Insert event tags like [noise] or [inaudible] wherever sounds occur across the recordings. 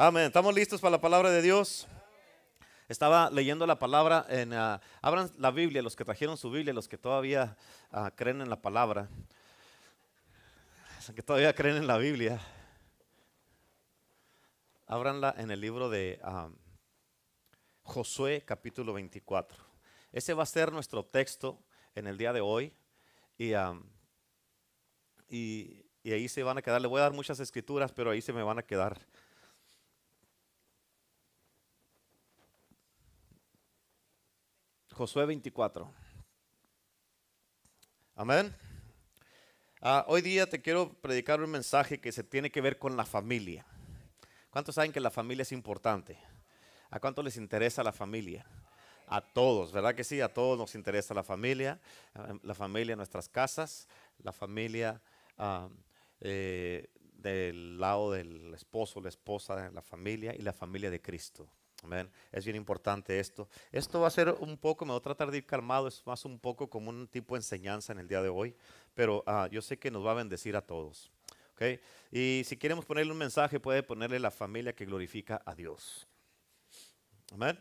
Amén. ¿Estamos listos para la palabra de Dios? Estaba leyendo la palabra en... ah, abran la Biblia, los que trajeron su Biblia, los que todavía ah, creen en la palabra. Los que todavía creen en la Biblia. Ábranla en el libro de ah, Josué capítulo 24. Ese va a ser nuestro texto en el día de hoy. Y, y ahí se van a quedar. Le voy a dar muchas escrituras, pero ahí se me van a quedar. Josué 24. Amén. Ah, hoy día te quiero predicar un mensaje que se tiene que ver con la familia. ¿Cuántos saben que la familia es importante? ¿A cuánto les interesa la familia? A todos, ¿verdad que sí? A todos nos interesa la familia, ah, la familia en nuestras casas, la familia ah, eh, del lado del esposo, la esposa, la familia y la familia de Cristo. Amén. Es bien importante esto. Esto va a ser un poco, me voy a tratar de ir calmado, es más un poco como un tipo de enseñanza en el día de hoy, pero ah, yo sé que nos va a bendecir a todos. ¿ok? Y si queremos ponerle un mensaje, puede ponerle la familia que glorifica a Dios. Amén.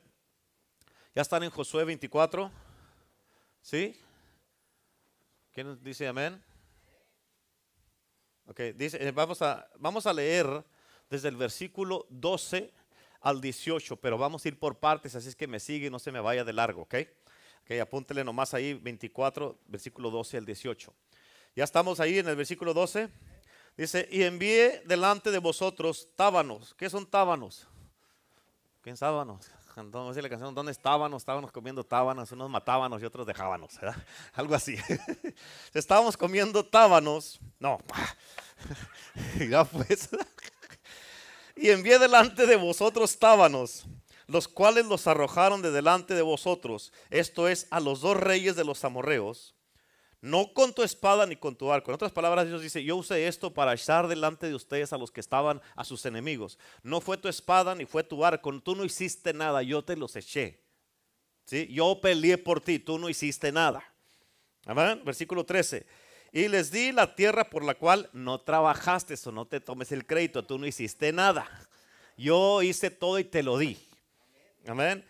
¿Ya están en Josué 24? ¿Sí? ¿Quién dice amén? Ok, dice, eh, vamos, a, vamos a leer desde el versículo 12 al 18, pero vamos a ir por partes, así es que me sigue, no se me vaya de largo, ¿ok? Ok, apúntele nomás ahí 24, versículo 12 al 18. Ya estamos ahí en el versículo 12. Dice, y envié delante de vosotros tábanos. ¿Qué son tábanos? ¿Qué son tábanos? Entonces la canción, ¿dónde estábamos? Estábamos comiendo tábanos, unos matábamos y otros dejábamos, ¿verdad? [laughs] Algo así. [laughs] Estábamos comiendo tábanos. No, [laughs] ya pues. Y envié delante de vosotros tábanos, los cuales los arrojaron de delante de vosotros, esto es, a los dos reyes de los amorreos, no con tu espada ni con tu arco. En otras palabras, Dios dice, yo usé esto para echar delante de ustedes a los que estaban a sus enemigos. No fue tu espada ni fue tu arco, tú no hiciste nada, yo te los eché. ¿Sí? Yo peleé por ti, tú no hiciste nada. Amén. Versículo 13. Y les di la tierra por la cual no trabajaste, o no te tomes el crédito, tú no hiciste nada. Yo hice todo y te lo di. Amén.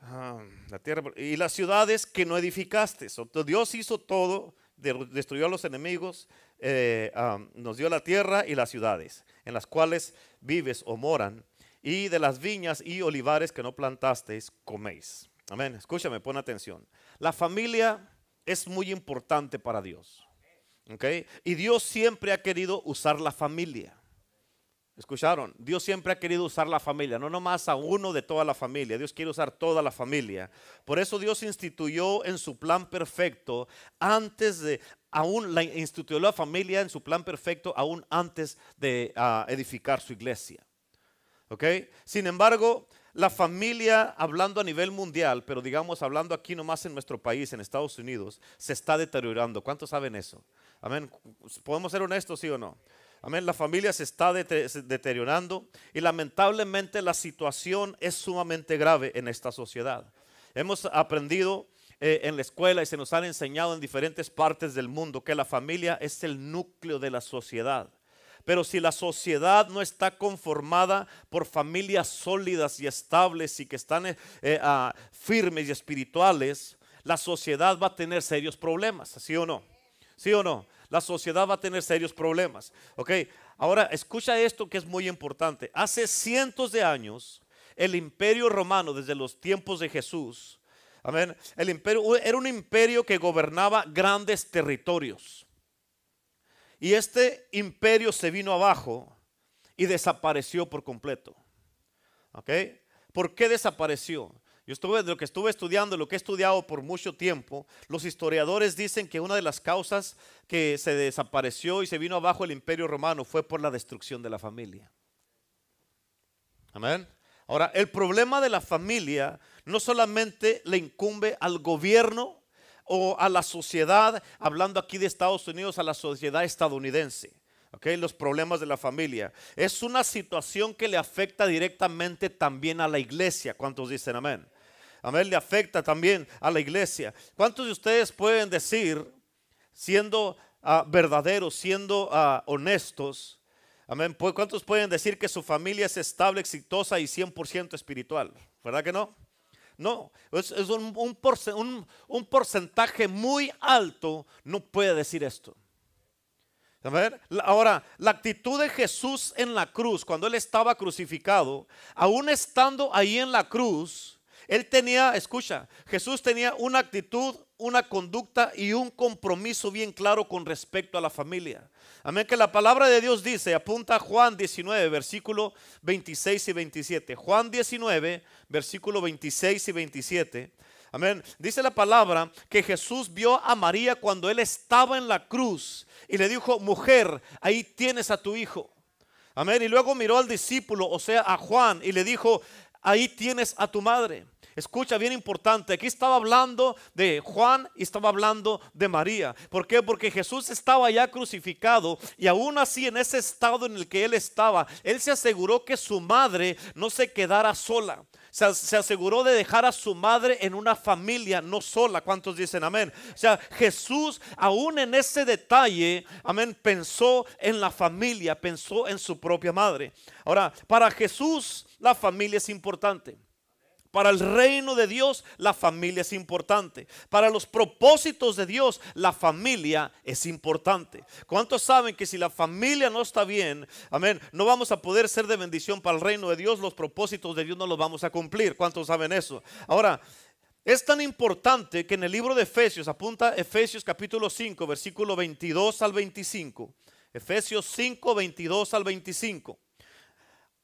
Ah, la tierra y las ciudades que no edificaste. Dios hizo todo, de- destruyó a los enemigos, eh, nos dio la tierra y las ciudades en las cuales vives o moran, y de las viñas y olivares que no plantasteis, coméis. Amén. Escúchame, pon atención. La familia es muy importante para Dios. ¿ok? Y Dios siempre ha querido usar la familia. ¿Escucharon? Dios siempre ha querido usar la familia, no nomás a uno de toda la familia, Dios quiere usar toda la familia. Por eso Dios instituyó en su plan perfecto, antes de, aún la instituyó la familia en su plan perfecto, aún antes de ah, edificar su iglesia. ¿Ok? Sin embargo, la familia, hablando a nivel mundial, pero digamos hablando aquí nomás en nuestro país, en Estados Unidos, se está deteriorando. ¿Cuántos saben eso? Amén. ¿Podemos ser honestos, sí o no? Amén. La familia se está deteriorando y lamentablemente la situación es sumamente grave en esta sociedad. Hemos aprendido eh, en la escuela y se nos han enseñado en diferentes partes del mundo que la familia es el núcleo de la sociedad. Pero si la sociedad no está conformada por familias sólidas y estables y que están eh, eh, ah, firmes y espirituales, la sociedad va a tener serios problemas, ¿sí o no? ¿Sí o no? La sociedad va a tener serios problemas. Ok, ahora escucha esto que es muy importante. Hace cientos de años, el imperio romano, desde los tiempos de Jesús, el imperio era un imperio que gobernaba grandes territorios. Y este imperio se vino abajo y desapareció por completo. ¿Ok? ¿Por qué desapareció? Yo estuve, de lo que estuve estudiando, lo que he estudiado por mucho tiempo, los historiadores dicen que una de las causas que se desapareció y se vino abajo el imperio romano fue por la destrucción de la familia. Amén. Ahora, el problema de la familia no solamente le incumbe al gobierno o a la sociedad, hablando aquí de Estados Unidos, a la sociedad estadounidense. Los problemas de la familia. Es una situación que le afecta directamente también a la iglesia. ¿Cuántos dicen amén? Amén, le afecta también a la iglesia. ¿Cuántos de ustedes pueden decir, siendo ah, verdaderos, siendo ah, honestos, Amén. ¿Cuántos pueden decir que su familia es estable, exitosa y 100% espiritual? ¿Verdad que no? No, es, un, porcentaje muy alto no puede decir esto. Ver, ahora, la actitud de Jesús en la cruz, cuando él estaba crucificado, aún estando ahí en la cruz, él tenía, escucha, Jesús tenía una actitud, una conducta y un compromiso bien claro con respecto a la familia. Amén, que la palabra de Dios dice, apunta a Juan 19, versículo 26 y 27. Juan 19, versículo 26 y 27. Amén. Dice la palabra que Jesús vio a María cuando él estaba en la cruz y le dijo, mujer, ahí tienes a tu hijo. Amén. Y luego miró al discípulo, o sea, a Juan, y le dijo, ahí tienes a tu madre. Escucha, bien importante, aquí estaba hablando de Juan y estaba hablando de María. ¿Por qué? Porque Jesús estaba ya crucificado y aún así en ese estado en el que él estaba, él se aseguró que su madre no se quedara sola. Se, aseguró de dejar a su madre en una familia, no sola. ¿Cuántos dicen amén? O sea, Jesús, aún en ese detalle, amén, pensó en la familia, pensó en su propia madre. Ahora, para Jesús, la familia es importante. Para el reino de Dios la familia es importante. Para los propósitos de Dios la familia es importante. ¿Cuántos saben que si la familia no está bien, amén, no vamos a poder ser de bendición para el reino de Dios? Los propósitos de Dios no los vamos a cumplir. ¿Cuántos saben eso? Ahora, es tan importante que en el libro de Efesios, apunta Efesios capítulo 5, versículo 22 al 25. Efesios 5, 22 al 25.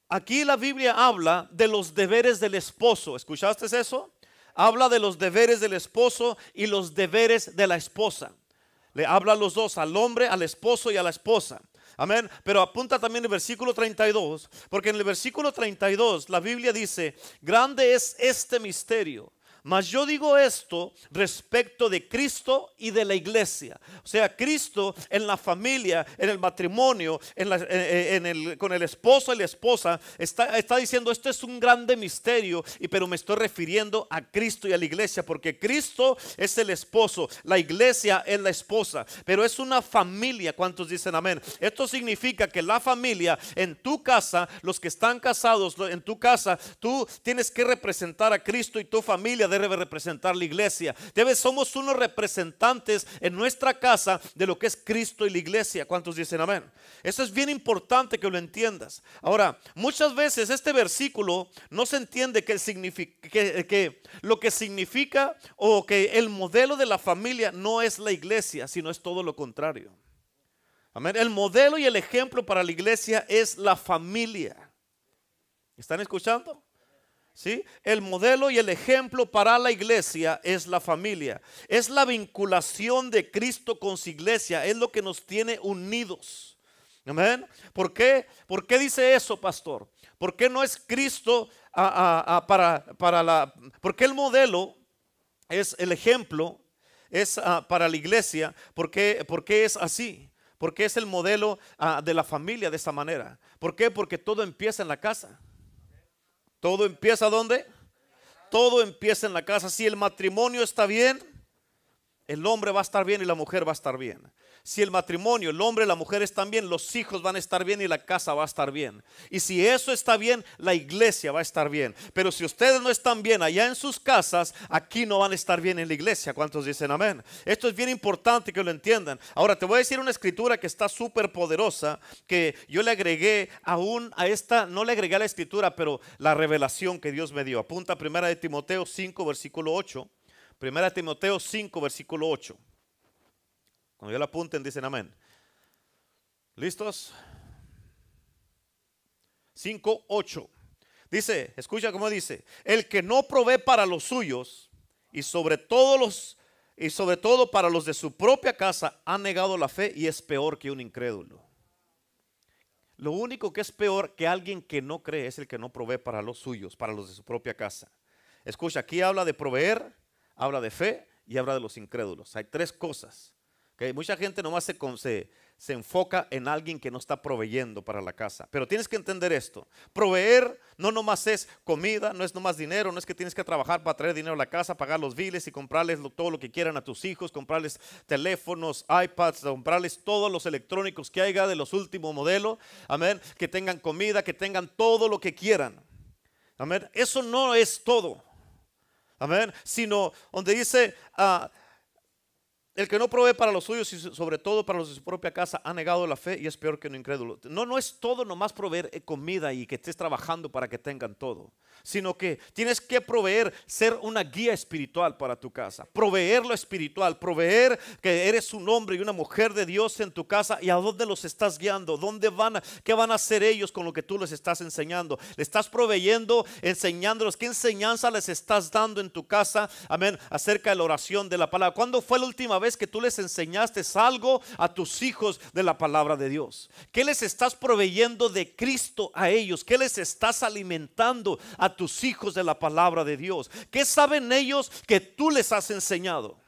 Aquí la Biblia habla de los deberes del esposo. ¿Escuchaste eso? Habla de los deberes del esposo y los deberes de la esposa. Le habla a los dos, al hombre, al esposo y a la esposa. Amén. Pero apunta también el versículo 32, porque en el versículo 32 la Biblia dice, grande es este misterio mas yo digo esto respecto de Cristo y de la iglesia. O sea, Cristo en la familia, en el matrimonio, en, el, con el esposo y la esposa, está, está diciendo, esto es un grande misterio, y, pero me estoy refiriendo a Cristo y a la iglesia, porque Cristo es el esposo, la iglesia es la esposa, pero es una familia. ¿Cuántos dicen amén? Esto significa que la familia en tu casa, los que están casados en tu casa, tú tienes que representar a Cristo y tu familia debe representar la iglesia. Debe, somos unos representantes en nuestra casa de lo que es Cristo y la iglesia. ¿Cuántos dicen amén? Eso es bien importante que lo entiendas. Ahora, muchas veces este versículo no se entiende que, que, lo que significa o que el modelo de la familia no es la iglesia, sino es todo lo contrario. Amén. El modelo y el ejemplo para la iglesia es la familia. ¿Están escuchando? ¿Sí? El modelo y el ejemplo para la iglesia es la familia. Es la vinculación de Cristo con su iglesia. Es lo que nos tiene unidos. Amén. ¿Por qué? ¿Por qué dice eso, pastor? ¿Por qué no es Cristo para, para la... ¿Por qué el modelo es el ejemplo? Es para la iglesia. ¿Por qué, es así? Porque es el modelo de la familia de esta manera. ¿Por qué? Porque todo empieza en la casa. Todo empieza ¿dónde? Todo empieza en la casa. Si el matrimonio está bien, el hombre va a estar bien y la mujer va a estar bien. Si el matrimonio, el hombre y la mujer están bien, los hijos van a estar bien y la casa va a estar bien. Y si eso está bien, la iglesia va a estar bien. Pero si ustedes no están bien allá en sus casas, aquí no van a estar bien en la iglesia. ¿Cuántos dicen amén? Esto es bien importante que lo entiendan. Ahora te voy a decir una escritura que está súper poderosa, que yo le agregué aún a esta, no le agregué a la escritura, pero la revelación que Dios me dio. Apunta primera de Timoteo 5, versículo 8. Primera Timoteo 5, versículo 8. Cuando ya lo apunten, dicen amén. ¿Listos? 5, 8. Dice, escucha cómo dice, el que no provee para los suyos y sobre todos los y sobre todo para los de su propia casa ha negado la fe y es peor que un incrédulo. Lo único que es peor que alguien que no cree es el que no provee para los suyos, para los de su propia casa. Escucha, aquí habla de proveer, habla de fe y habla de los incrédulos. Hay tres cosas ¿ok? Mucha gente nomás se, se, se enfoca en alguien que no está proveyendo para la casa. Pero tienes que entender esto. Proveer no nomás es comida, no es nomás dinero, no es que tienes que trabajar para traer dinero a la casa, pagar los biles y comprarles todo lo que quieran a tus hijos, comprarles teléfonos, iPads, comprarles todos los electrónicos que haya de los últimos modelos. Amén. Que tengan comida, que tengan todo lo que quieran. Amén. Eso no es todo. Amén. Sino donde dice, ah, el que no provee para los suyos y sobre todo para los de su propia casa ha negado la fe y es peor que un incrédulo. No, no es todo nomás proveer eh, comida y que estés trabajando para que tengan todo, sino que tienes que proveer, ser una guía espiritual para tu casa, proveer lo espiritual, proveer que eres un hombre y una mujer de Dios en tu casa y a dónde los estás guiando, dónde van, qué van a hacer ellos con lo que tú les estás enseñando. Le estás proveyendo, enseñándolos, qué enseñanza les estás dando en tu casa, amén, acerca de la oración de la palabra. ¿Cuándo fue la última vez que tú les enseñaste algo a tus hijos de la palabra de Dios? ¿Qué les estás proveyendo de Cristo a ellos? ¿Qué les estás alimentando a tus hijos de la palabra de Dios? ¿Qué saben ellos que tú les has enseñado?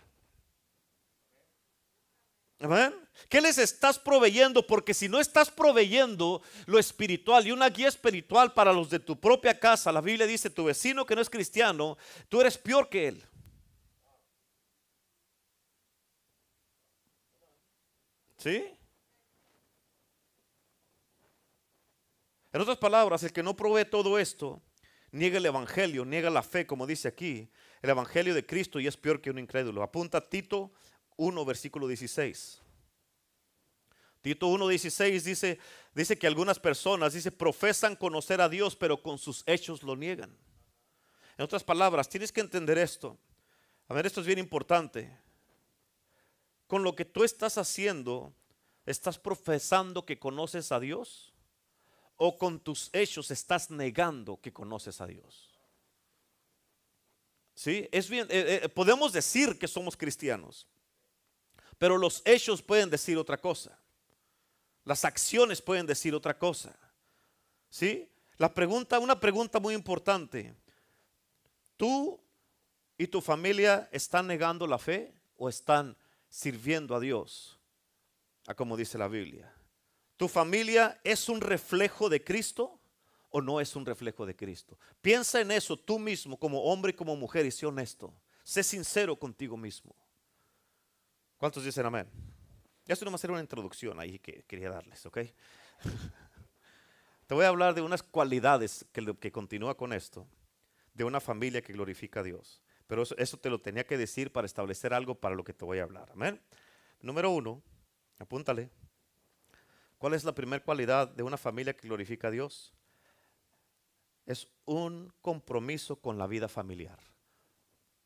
Amén. ¿Qué les estás proveyendo? Porque si no estás proveyendo lo espiritual y una guía espiritual para los de tu propia casa, la Biblia dice, tu vecino que no es cristiano, tú eres peor que él. ¿Sí? En otras palabras, el que no provee todo esto, niega el Evangelio, niega la fe, como dice aquí, el Evangelio de Cristo y es peor que un incrédulo. Apunta Tito 1, versículo 16. Tito 1:16 dice, dice que algunas personas, dice, profesan conocer a Dios, pero con sus hechos lo niegan. En otras palabras, tienes que entender esto. A ver, esto es bien importante. Con lo que tú estás haciendo, ¿estás profesando que conoces a Dios? ¿O con tus hechos estás negando que conoces a Dios? ¿Sí? Es bien, eh, eh, podemos decir que somos cristianos, pero los hechos pueden decir otra cosa. Las acciones pueden decir otra cosa. ¿Sí? La pregunta, una pregunta muy importante. ¿Tú y tu familia están negando la fe o están sirviendo a Dios? A como dice la Biblia. ¿Tu familia es un reflejo de Cristo o no es un reflejo de Cristo? Piensa en eso tú mismo como hombre y como mujer y sé honesto. Sé sincero contigo mismo. ¿Cuántos dicen amén? Esto no va a ser una introducción ahí que quería darles, ¿ok? [laughs] Te voy a hablar de unas cualidades que, continúa con esto, de una familia que glorifica a Dios. Pero eso te lo tenía que decir para establecer algo para lo que te voy a hablar. Amén. Número uno, apúntale. ¿Cuál es la primera cualidad de una familia que glorifica a Dios? Es un compromiso con la vida familiar.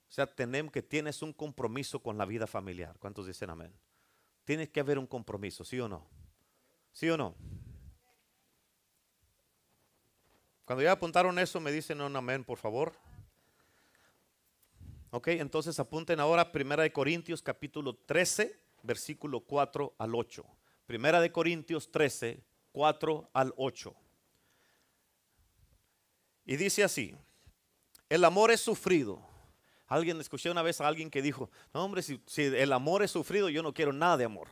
O sea, tenemos que tienes un compromiso con la vida familiar. ¿Cuántos dicen amén? Tiene que haber un compromiso, ¿sí o no? ¿Sí o no? Cuando ya apuntaron eso, me dicen un amén, por favor. Ok, entonces apunten ahora Primera de Corintios capítulo 13, versículo 4 al 8. Primera de Corintios 13, 4 al 8. Y dice así, el amor es sufrido. Alguien, escuché una vez a alguien que dijo, no hombre, si, si el amor es sufrido, yo no quiero nada de amor.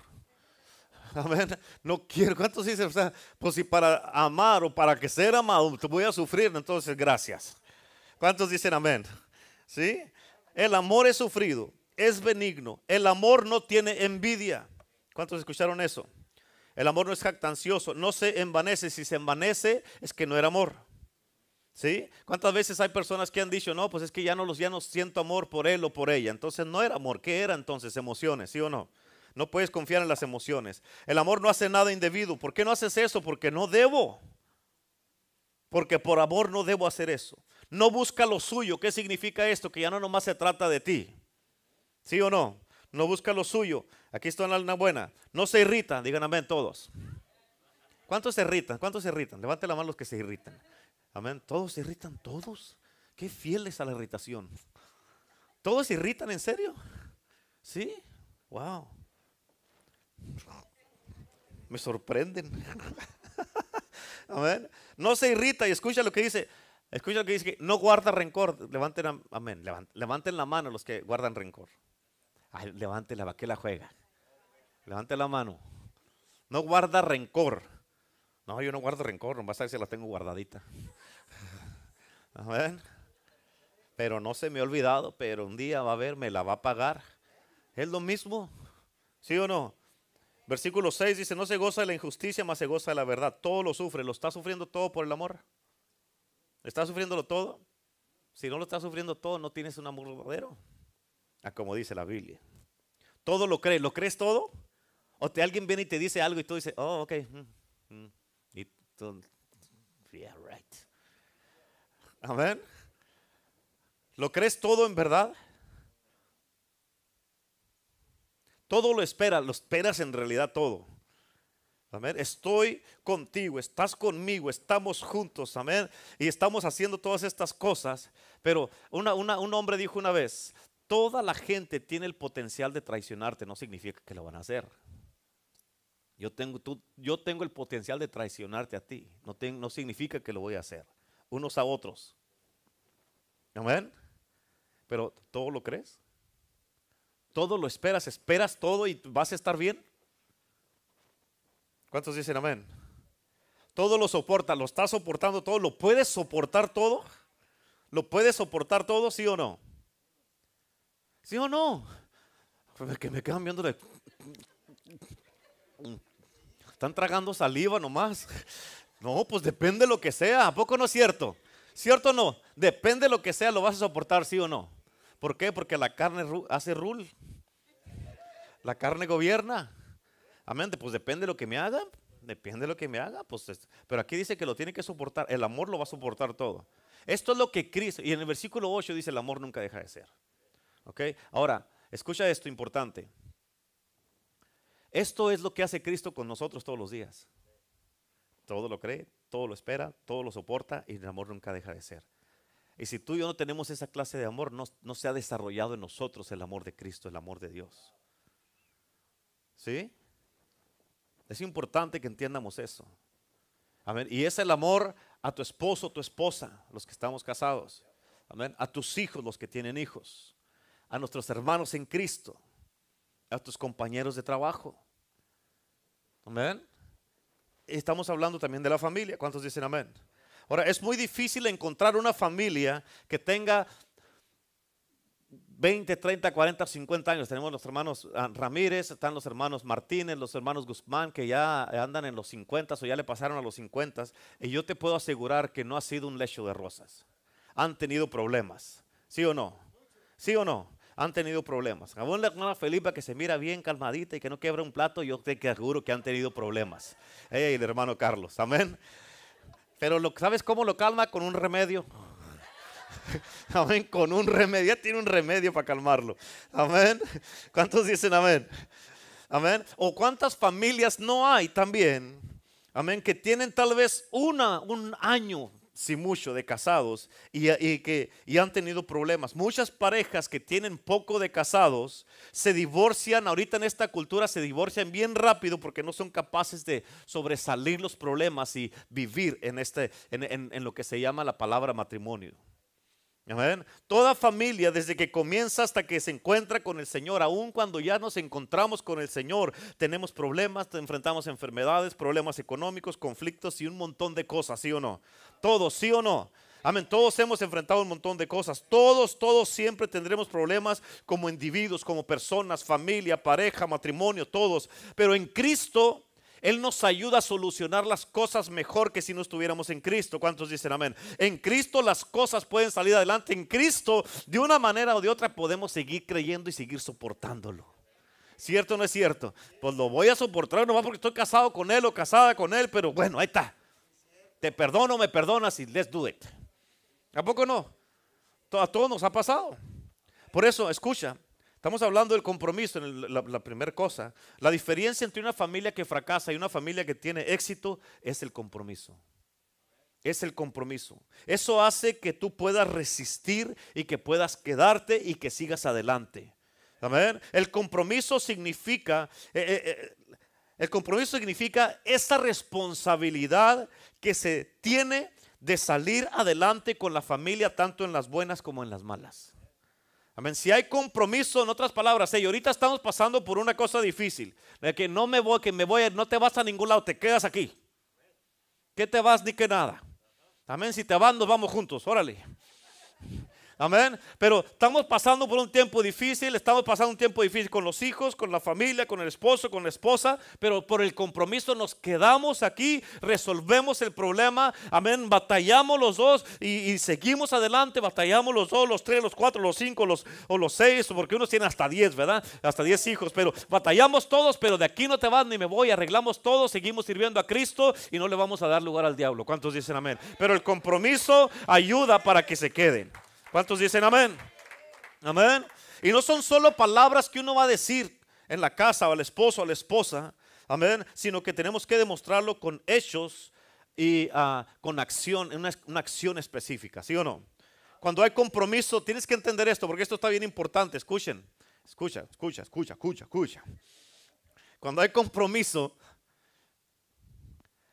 [laughs] Amén. No quiero. ¿Cuántos dicen? O sea, pues si para amar o para que ser amado te voy a sufrir, entonces gracias. ¿Cuántos dicen amén? ¿Sí? El amor es sufrido, es benigno. El amor no tiene envidia. ¿Cuántos escucharon eso? El amor no es jactancioso, no se envanece. Si se envanece, es que no era amor. ¿Sí? ¿Cuántas veces hay personas que han dicho, no, pues es que ya no los ya no siento amor por él o por ella? Entonces no era amor, ¿qué era entonces? Emociones, ¿sí o no? No puedes confiar en las emociones. El amor no hace nada indebido. ¿Por qué no haces eso? Porque no debo. Porque por amor no debo hacer eso. No busca lo suyo. ¿Qué significa esto? Que ya no nomás se trata de ti. ¿Sí o no? No busca lo suyo. Aquí está una buena. No se irritan. Digan amén todos. ¿Cuántos se irritan? ¿Cuántos se irritan? Levante la mano los que se irritan. Amén. Todos se irritan, todos. Qué fieles a la irritación. ¿Todos se irritan en serio? ¿Sí? Wow. Me sorprenden. [laughs] Amén. No se irrita y escucha lo que dice. Escucha lo que dice no guarda rencor. Levanten, am- amén. Levanten la mano los que guardan rencor. Ay, levanten la que la juega. Levante la mano. No guarda rencor. No, yo no guardo rencor, nomás a ver si la tengo guardadita. [laughs] Pero no se me ha olvidado, pero un día va a ver, me la va a pagar. Es lo mismo, ¿sí o no? Versículo 6 dice, no se goza de la injusticia, más se goza de la verdad. Todo lo sufre, ¿lo está sufriendo todo por el amor? ¿Está sufriéndolo todo? Si no lo está sufriendo todo, no tienes un amor verdadero. Ah, como dice la Biblia. Todo lo crees, ¿lo crees todo? O te alguien viene y te dice algo y tú dices, oh, ok. Mm, mm". Y tú, yeah, right. Amén. ¿Lo crees todo en verdad? Todo lo espera, lo esperas en realidad todo. Amén. Estoy contigo, estás conmigo, estamos juntos, amén. Y estamos haciendo todas estas cosas. Pero un hombre dijo una vez, toda la gente tiene el potencial de traicionarte, no significa que lo van a hacer. Yo tengo, tú, yo tengo el potencial de traicionarte a ti. No, no significa que lo voy a hacer. Unos a otros. Amén. Pero ¿todo lo crees? ¿Todo lo esperas? ¿Esperas todo y vas a estar bien? ¿Cuántos dicen amén? Todo lo soporta, lo estás soportando todo, lo puedes soportar todo. ¿Lo puedes soportar todo, sí o no? ¿Sí o no? Que me quedan viendo de... Están tragando saliva nomás. No, pues depende de lo que sea. ¿A poco no es cierto? ¿Cierto o no? Depende de lo que sea, lo vas a soportar, sí o no. ¿Por qué? Porque la carne hace rule. La carne gobierna. Amén. Pues depende de lo que me hagan. Depende de lo que me haga. Pues, pero aquí dice que lo tiene que soportar. El amor lo va a soportar todo. Esto es lo que Cristo. Y en el versículo 8 dice: el amor nunca deja de ser. ¿Ok? Ahora, escucha esto importante. Esto es lo que hace Cristo con nosotros todos los días. Todo lo cree, todo lo espera, todo lo soporta y el amor nunca deja de ser. Y si tú y yo no tenemos esa clase de amor, no, no se ha desarrollado en nosotros el amor de Cristo, el amor de Dios. ¿Sí? Es importante que entiendamos eso. Amén. Y es el amor a tu esposo, tu esposa, los que estamos casados. Amén. A tus hijos, los que tienen hijos. A nuestros hermanos en Cristo a tus compañeros de trabajo. Amén. Estamos hablando también de la familia. ¿Cuántos dicen amén? Ahora, es muy difícil encontrar una familia que tenga 20, 30, 40, 50 años. Tenemos los hermanos ah, Ramírez, están los hermanos Martínez, los hermanos Guzmán, que ya andan en los 50 o ya le pasaron a los 50. Y yo te puedo asegurar que no ha sido un lecho de rosas. Han tenido problemas. ¿Sí o no? ¿Sí o no? Han tenido problemas. Aún la hermana Felipa que se mira bien calmadita y que no quebra un plato, yo te aseguro que han tenido problemas. Ella el hermano Carlos, amén. Pero ¿sabes cómo lo calma? Con un remedio. [laughs] Amén, con un remedio. Ya tiene un remedio para calmarlo. Amén. ¿Cuántos dicen amén? Amén. O cuántas familias no hay también. Amén, que tienen tal vez una, un año si mucho, de casados y, que y han tenido problemas. Muchas parejas que tienen poco de casados se divorcian, ahorita en esta cultura se divorcian bien rápido porque no son capaces de sobresalir los problemas y vivir en, este, en, en lo que se llama la palabra matrimonio. Toda familia, desde que comienza hasta que se encuentra con el Señor, aun cuando ya nos encontramos con el Señor, tenemos problemas, enfrentamos enfermedades, problemas económicos, conflictos y un montón de cosas, ¿sí o no? Todos, ¿sí o no? Amén. Todos hemos enfrentado un montón de cosas. Todos, todos siempre tendremos problemas como individuos, como personas, familia, pareja, matrimonio, todos. Pero en Cristo él nos ayuda a solucionar las cosas mejor que si no estuviéramos en Cristo. ¿Cuántos dicen amén? En Cristo las cosas pueden salir adelante. En Cristo, de una manera o de otra, podemos seguir creyendo y seguir soportándolo. ¿Cierto o no es cierto? Pues lo voy a soportar no va porque estoy casado con él o casada con él, pero bueno, ahí está. Te perdono, me perdonas y let's do it. ¿A poco no? A todos nos ha pasado. Por eso, escucha, Estamos hablando del compromiso en la, primera cosa. La diferencia entre una familia que fracasa y una familia que tiene éxito es el compromiso. Es el compromiso. Eso hace que tú puedas resistir y que puedas quedarte y que sigas adelante. Amén. El compromiso significa, eh, eh, eh, el compromiso significa esa responsabilidad que se tiene de salir adelante con la familia tanto en las buenas como en las malas. Amén. Si hay compromiso, en otras palabras, hey, ahorita estamos pasando por una cosa difícil, de que no me voy, que me voy, no te vas a ningún lado, te quedas aquí. ¿Qué te vas ni que nada? Amén. Si te vas, nos vamos juntos. Órale. Amén. Pero estamos pasando por un tiempo difícil, estamos pasando un tiempo difícil con los hijos, con la familia, con el esposo, con la esposa, pero por el compromiso nos quedamos aquí, resolvemos el problema. Amén. Batallamos los dos y, seguimos adelante, batallamos los dos, los tres, los cuatro, los cinco, los, o los seis, porque unos tienen hasta diez, ¿verdad? Hasta diez hijos, pero batallamos todos, pero de aquí no te vas ni me voy, arreglamos todo, seguimos sirviendo a Cristo y no le vamos a dar lugar al diablo. ¿Cuántos dicen amén? Pero el compromiso ayuda para que se queden. ¿Cuántos dicen amén? Amén. Y no son solo palabras que uno va a decir en la casa o al esposo o a la esposa, amén, sino que tenemos que demostrarlo con hechos y ah, con acción, una, una acción específica, ¿sí o no? Cuando hay compromiso, tienes que entender esto, porque esto está bien importante. Escuchen, escucha, escucha, escucha, escucha, escucha. Cuando hay compromiso,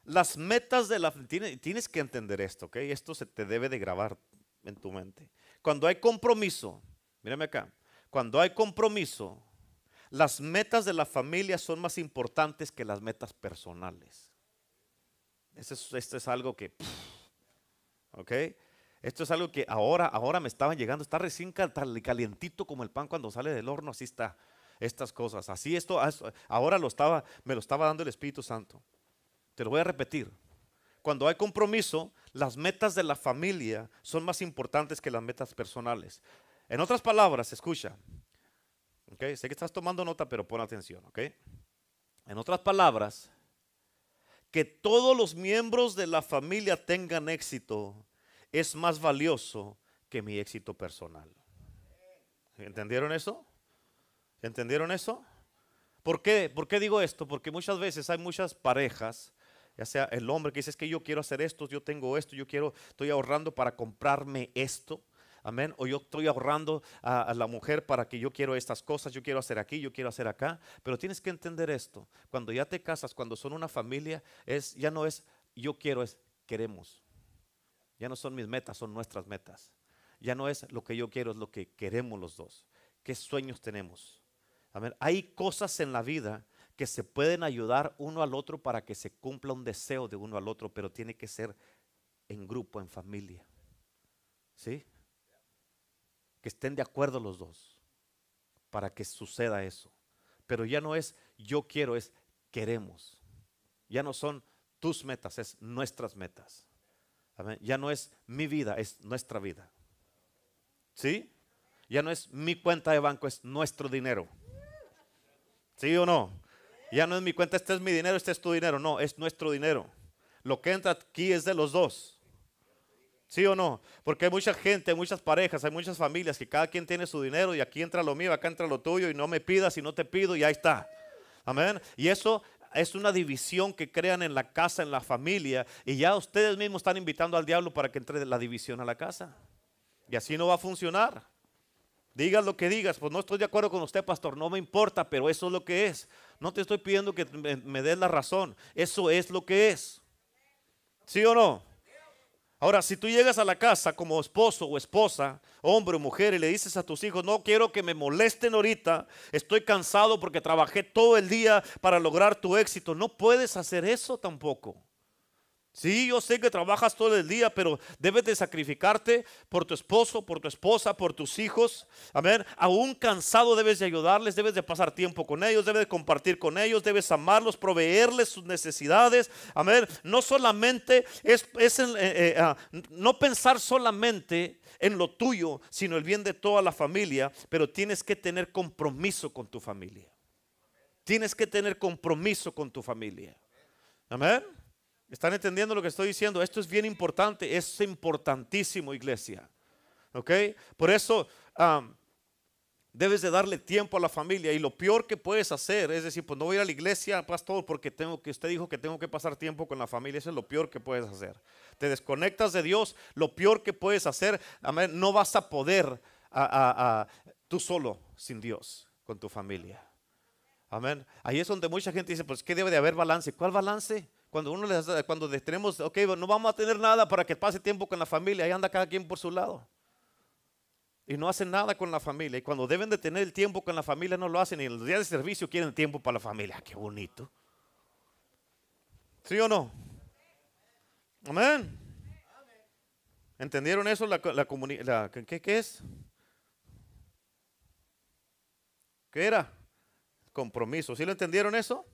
las metas de la... Tienes, tienes que entender esto, ¿ok? Esto se te debe de grabar en tu mente. Cuando hay compromiso, mírame acá, cuando hay compromiso, las metas de la familia son más importantes que las metas personales. Esto es, algo que, ¿ok? Esto es algo que ahora, ahora me estaban llegando, está recién calientito como el pan cuando sale del horno, así está estas cosas. Así esto, ahora lo estaba, me lo estaba dando el Espíritu Santo. Te lo voy a repetir. Cuando hay compromiso, las metas de la familia son más importantes que las metas personales. En otras palabras, escucha. Okay, sé que estás tomando nota, pero pon atención. Okay. En otras palabras, que todos los miembros de la familia tengan éxito es más valioso que mi éxito personal. ¿Entendieron eso? ¿Entendieron eso? ¿Por qué? ¿Por qué digo esto? Porque muchas veces hay muchas parejas ya sea el hombre que dice que yo quiero hacer esto, yo tengo esto, yo quiero, estoy ahorrando para comprarme esto. Amén. O yo estoy ahorrando a, la mujer para que yo quiero estas cosas, yo quiero hacer aquí, yo quiero hacer acá. Pero tienes que entender esto. Cuando ya te casas, cuando son una familia, es, ya no es yo quiero, es queremos. Ya no son mis metas, son nuestras metas. Ya no es lo que yo quiero, es lo que queremos los dos. ¿Qué sueños tenemos? Amén. Hay cosas en la vida que se pueden ayudar uno al otro para que se cumpla un deseo de uno al otro, pero tiene que ser en grupo, en familia. ¿Sí? Que estén de acuerdo los dos para que suceda eso. Pero ya no es yo quiero, es queremos. Ya no son tus metas, es nuestras metas. Ya no es mi vida, es nuestra vida. ¿Sí? Ya no es mi cuenta de banco, es nuestro dinero. ¿Sí o no? Ya no es mi cuenta, este es mi dinero, este es tu dinero. No, es nuestro dinero. Lo que entra aquí es de los dos. ¿Sí o no? Porque hay mucha gente, hay muchas parejas, hay muchas familias que cada quien tiene su dinero y aquí entra lo mío, acá entra lo tuyo y no me pidas y no te pido y ahí está. Amén. Y eso es una división que crean en la casa, en la familia y ya ustedes mismos están invitando al diablo para que entre la división a la casa. Y así no va a funcionar. Digas lo que digas, pues no estoy de acuerdo con usted, pastor, no me importa, pero eso es lo que es. No te estoy pidiendo que me, des la razón. Eso es lo que es. ¿Sí o no? Ahora, si tú llegas a la casa como esposo o esposa, hombre o mujer, y le dices a tus hijos, no quiero que me molesten ahorita, estoy cansado porque trabajé todo el día para lograr tu éxito, no puedes hacer eso tampoco. Sí, yo sé que trabajas todo el día, pero debes de sacrificarte por tu esposo, por tu esposa, por tus hijos. Amén. Aún cansado debes de ayudarles, debes de pasar tiempo con ellos, debes de compartir con ellos, debes amarlos, proveerles sus necesidades. Amén. No solamente es, eh, eh, ah, no pensar solamente en lo tuyo, sino el bien de toda la familia, pero tienes que tener compromiso con tu familia. Tienes que tener compromiso con tu familia. Amén. ¿Están entendiendo lo que estoy diciendo? Esto es bien importante, es importantísimo, iglesia. ¿Ok? Por eso debes de darle tiempo a la familia y lo peor que puedes hacer es decir, pues no voy a ir a la iglesia, pastor, porque tengo que, usted dijo que tengo que pasar tiempo con la familia. Eso es lo peor que puedes hacer. Te desconectas de Dios, lo peor que puedes hacer, amén, no vas a poder tú solo sin Dios con tu familia. Amén. Ahí es donde mucha gente dice, pues, ¿qué debe de haber balance? ¿Cuál balance? Cuando uno les, cuando tenemos, ok, no vamos a tener nada para que pase tiempo con la familia, ahí anda cada quien por su lado. y no hacen nada con la familia. Y cuando deben de tener el tiempo con la familia no lo hacen y en los días de servicio quieren tiempo para la familia. Ah, qué bonito. ¿Sí o no? Amén. ¿Entendieron eso? La, la, ¿qué, ¿Qué es? ¿Qué era? Compromiso. ¿Sí lo entendieron eso?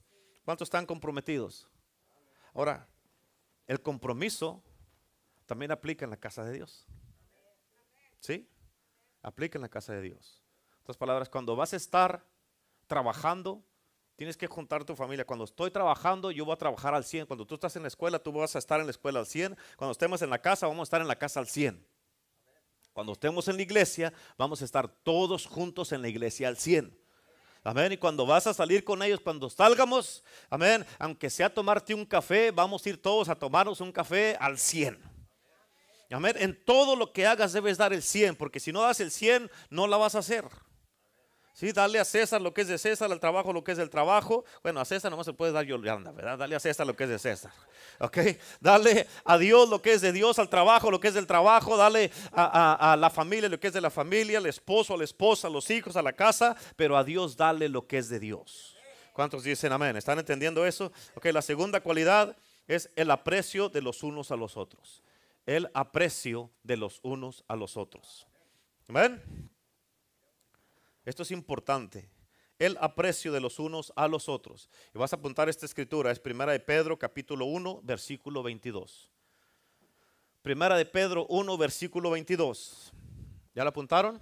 ¿Cuántos están comprometidos? Ahora, el compromiso también aplica en la casa de Dios. ¿Sí? Aplica en la casa de Dios. Otras palabras, cuando vas a estar trabajando, tienes que juntar tu familia. Cuando estoy trabajando, yo voy a trabajar al 100. Cuando tú estás en la escuela, tú vas a estar en la escuela al 100. Cuando estemos en la casa, vamos a estar en la casa al 100. Cuando estemos en la iglesia, vamos a estar todos juntos en la iglesia al 100. Amén. Y cuando vas a salir con ellos, cuando salgamos, amén, aunque sea tomarte un café, vamos a ir todos a tomarnos un café al 100. Amén. En todo lo que hagas debes dar el 100, porque si no das el 100, no la vas a hacer. Sí, dale a César lo que es de César, al trabajo lo que es del trabajo. Bueno, a César nomás se puede dar Yolanda, ¿verdad? Dale a César lo que es de César. ¿Ok? Dale a Dios lo que es de Dios, al trabajo lo que es del trabajo. Dale a, a la familia lo que es de la familia, al esposo, a la esposa, a los hijos, a la casa. Pero a Dios dale lo que es de Dios. ¿Cuántos dicen amén? ¿Están entendiendo eso? Ok, la segunda cualidad es el aprecio de los unos a los otros el aprecio de los unos a los otros. ¿Ven? Esto es importante. El aprecio de los unos a los otros. Y vas a apuntar esta escritura. Es primera de Pedro capítulo 1 versículo 22. Primera de Pedro 1 versículo 22. ¿Ya la apuntaron?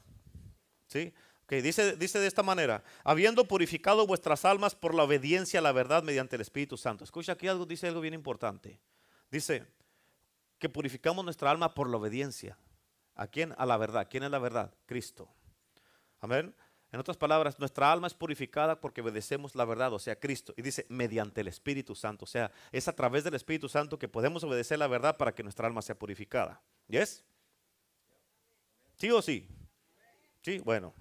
¿Sí? Okay, dice, dice de esta manera, habiendo purificado vuestras almas por la obediencia a la verdad mediante el Espíritu Santo. Escucha aquí algo, dice algo bien importante. Dice, que purificamos nuestra alma por la obediencia. ¿A quién? A la verdad. ¿Quién es la verdad? Cristo. Amén. En otras palabras, nuestra alma es purificada porque obedecemos la verdad, o sea, Cristo. Y dice, mediante el Espíritu Santo. O sea, es a través del Espíritu Santo que podemos obedecer la verdad para que nuestra alma sea purificada. ¿Yes? ¿Sí o sí? Sí, bueno.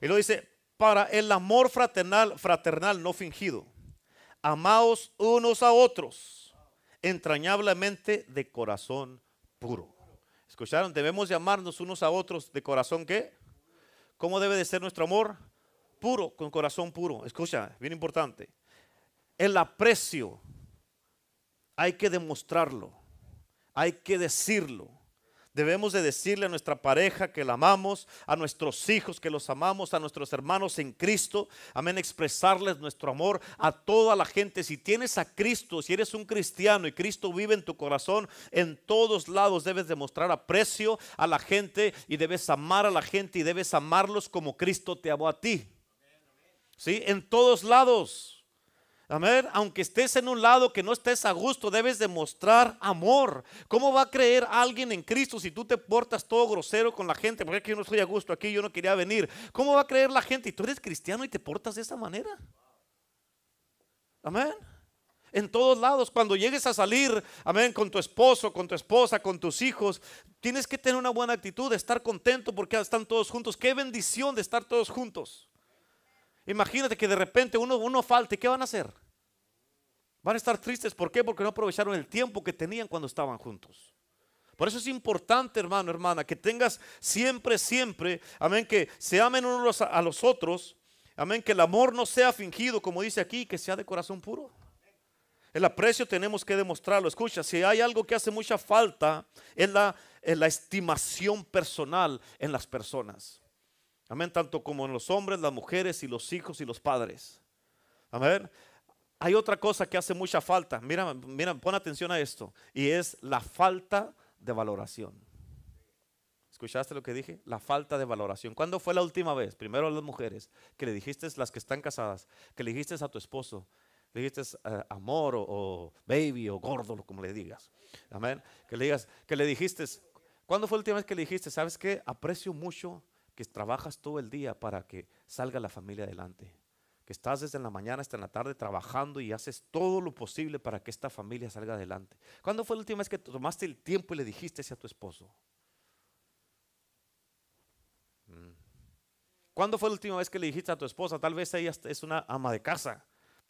Y lo dice, para el amor fraternal, fraternal no fingido. Amaos unos a otros entrañablemente de corazón puro. ¿Escucharon? Debemos llamarnos unos a otros de corazón qué? ¿Cómo debe de ser nuestro amor? Puro, con corazón puro. Escucha, bien importante. El aprecio hay que demostrarlo, hay que decirlo. Debemos de decirle a nuestra pareja que la amamos, a nuestros hijos que los amamos, a nuestros hermanos en Cristo. Amén, expresarles nuestro amor a toda la gente. Si tienes a Cristo, si eres un cristiano y Cristo vive en tu corazón, en todos lados debes demostrar aprecio a la gente y debes amar a la gente y debes amarlos como Cristo te amó a ti. ¿Sí? En todos lados. Amén. Aunque estés en un lado que no estés a gusto, debes demostrar amor. ¿Cómo va a creer alguien en Cristo si tú te portas todo grosero con la gente? Porque que yo no estoy a gusto aquí, yo no quería venir. ¿Cómo va a creer la gente? Y tú eres cristiano y te portas de esa manera. Amén. En todos lados, cuando llegues a salir, amén, con tu esposo, con tu esposa, con tus hijos, tienes que tener una buena actitud, estar contento porque están todos juntos. Qué bendición de estar todos juntos. Imagínate que de repente uno, uno falte, ¿qué van a hacer? Van a estar tristes, ¿por qué? Porque no aprovecharon el tiempo que tenían cuando estaban juntos. Por eso es importante, hermano, hermana, que tengas siempre, siempre, amén, que se amen unos a los otros, amén, que el amor no sea fingido, como dice aquí, que sea de corazón puro. El aprecio tenemos que demostrarlo. Escucha, si hay algo que hace mucha falta, es la, es la estimación personal en las personas. Amén, tanto como en los hombres, las mujeres y los hijos y los padres. Amén. Hay otra cosa que hace mucha falta. Mira, mira, pon atención a esto. Y es la falta de valoración. ¿Escuchaste lo que dije? La falta de valoración. ¿Cuándo fue la última vez? Primero a las mujeres, que le dijiste, las que están casadas, que le dijiste a tu esposo, le dijiste eh, amor o, o, baby o gordo, como le digas. Amén. Que le digas, que le dijiste, ¿cuándo fue la última vez que le dijiste, sabes qué? Aprecio mucho que trabajas todo el día para que salga la familia adelante. Que estás desde la mañana hasta la tarde trabajando y haces todo lo posible para que esta familia salga adelante. ¿Cuándo fue la última vez que tomaste el tiempo y le dijiste a tu esposo? Mm. ¿Cuándo fue la última vez que le dijiste a tu esposa? Tal vez ella es una ama de casa.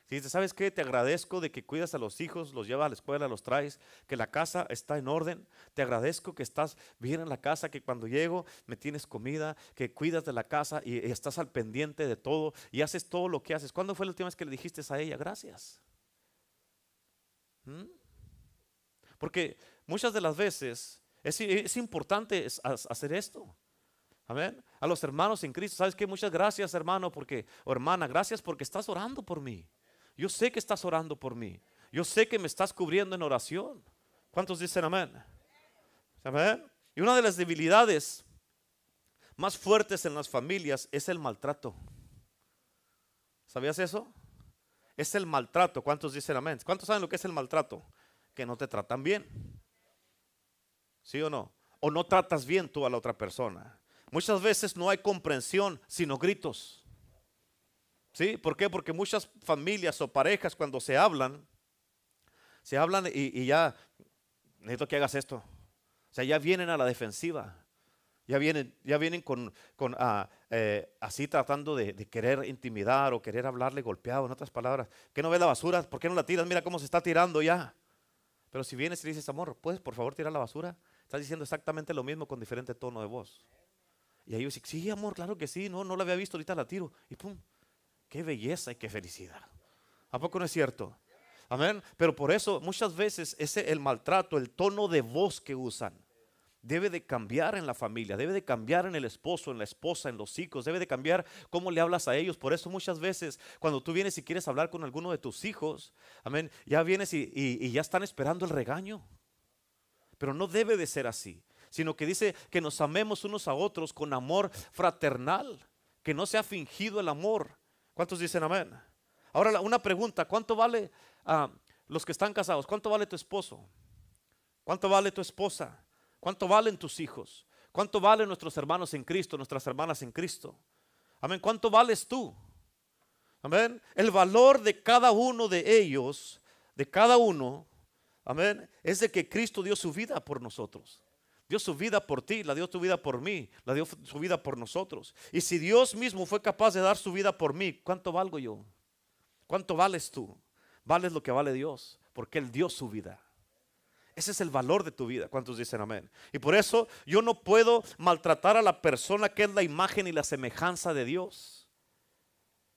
Si dices, ¿sabes qué? Te agradezco de que cuidas a los hijos, los llevas a la escuela, los traes, que la casa está en orden. Te agradezco que estás bien en la casa, que cuando llego me tienes comida, que cuidas de la casa y, estás al pendiente de todo y haces todo lo que haces. ¿Cuándo fue la última vez que le dijiste a ella gracias? ¿Mm? Porque muchas de las veces es, importante hacer esto. Amén. A los hermanos en Cristo, ¿sabes qué? Muchas gracias, hermano, porque, o hermana, gracias porque estás orando por mí. Yo sé que estás orando por mí. Yo sé que me estás cubriendo en oración. ¿Cuántos dicen amén? Amén. Y una de las debilidades más fuertes en las familias es el maltrato. ¿Sabías eso? Es el maltrato. ¿Cuántos dicen amén? ¿Cuántos saben lo que es el maltrato? Que no te tratan bien. ¿Sí o no? O no tratas bien tú a la otra persona. Muchas veces no hay comprensión, sino gritos. ¿Sí? ¿Por qué? Porque muchas familias o parejas cuando se hablan, se hablan y, ya, necesito que hagas esto. O sea, ya vienen a la defensiva. Ya vienen, ya vienen con, con ah, eh, así tratando de, querer intimidar o querer hablarle golpeado, en otras palabras. ¿Qué no ves la basura? ¿Por qué no la tiras? Mira cómo se está tirando ya. Pero si vienes y dices, amor, ¿puedes por favor tirar la basura? Estás diciendo exactamente lo mismo con diferente tono de voz. Y ellos dicen, sí, amor, claro que sí, no, no la había visto, ahorita la tiro. Y pum, Qué belleza y qué felicidad. ¿A poco no es cierto? Amén. Pero por eso muchas veces ese el maltrato, el tono de voz que usan, debe de cambiar en la familia, debe de cambiar en el esposo, en la esposa, en los hijos, debe de cambiar cómo le hablas a ellos. Por eso muchas veces cuando tú vienes y quieres hablar con alguno de tus hijos, amén, ya vienes y, y ya están esperando el regaño. Pero no debe de ser así, sino que dice que nos amemos unos a otros con amor fraternal, que no sea fingido el amor, ¿Cuántos dicen amén? Ahora una pregunta, ¿cuánto vale a ah, los que están casados? ¿Cuánto vale tu esposo? ¿Cuánto vale tu esposa? ¿Cuánto valen tus hijos? ¿Cuánto valen nuestros hermanos en Cristo, nuestras hermanas en Cristo? Amén. ¿Cuánto vales tú? Amén. El valor de cada uno de ellos, de cada uno, amén, es de que Cristo dio su vida por nosotros. Dio su vida por ti, la dio su vida por mí, la dio su vida por nosotros. Y si Dios mismo fue capaz de dar su vida por mí, ¿cuánto valgo yo? ¿Cuánto vales tú? Vales lo que vale Dios, porque Él dio su vida. Ese es el valor de tu vida. ¿Cuántos dicen amén? Y por eso yo no puedo maltratar a la persona que es la imagen y la semejanza de Dios.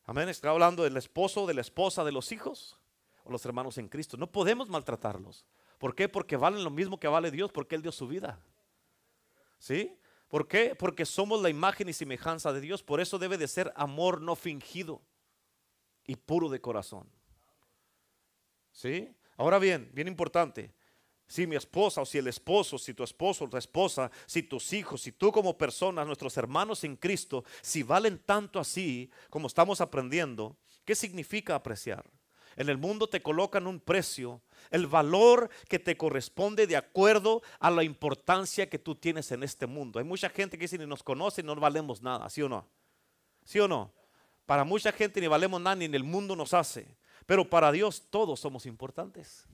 Amén. Está hablando del esposo, de la esposa, de los hijos o los hermanos en Cristo. No podemos maltratarlos. ¿Por qué? Porque valen lo mismo que vale Dios, porque Él dio su vida. ¿Sí? ¿Por qué? Porque somos la imagen y semejanza de Dios. Por eso debe de ser amor no fingido y puro de corazón. ¿Sí? Ahora bien, bien importante. Si mi esposa o si el esposo, si tu esposo o tu esposa, si tus hijos, si tú como persona, nuestros hermanos en Cristo, si valen tanto así como estamos aprendiendo, ¿qué significa apreciar? En el mundo te colocan un precio, el valor que te corresponde de acuerdo a la importancia que tú tienes en este mundo. Hay mucha gente que dice ni nos conoce, no valemos nada, ¿sí o no? ¿Sí o no? Para mucha gente ni valemos nada, ni en el mundo nos hace. Pero para Dios todos somos importantes.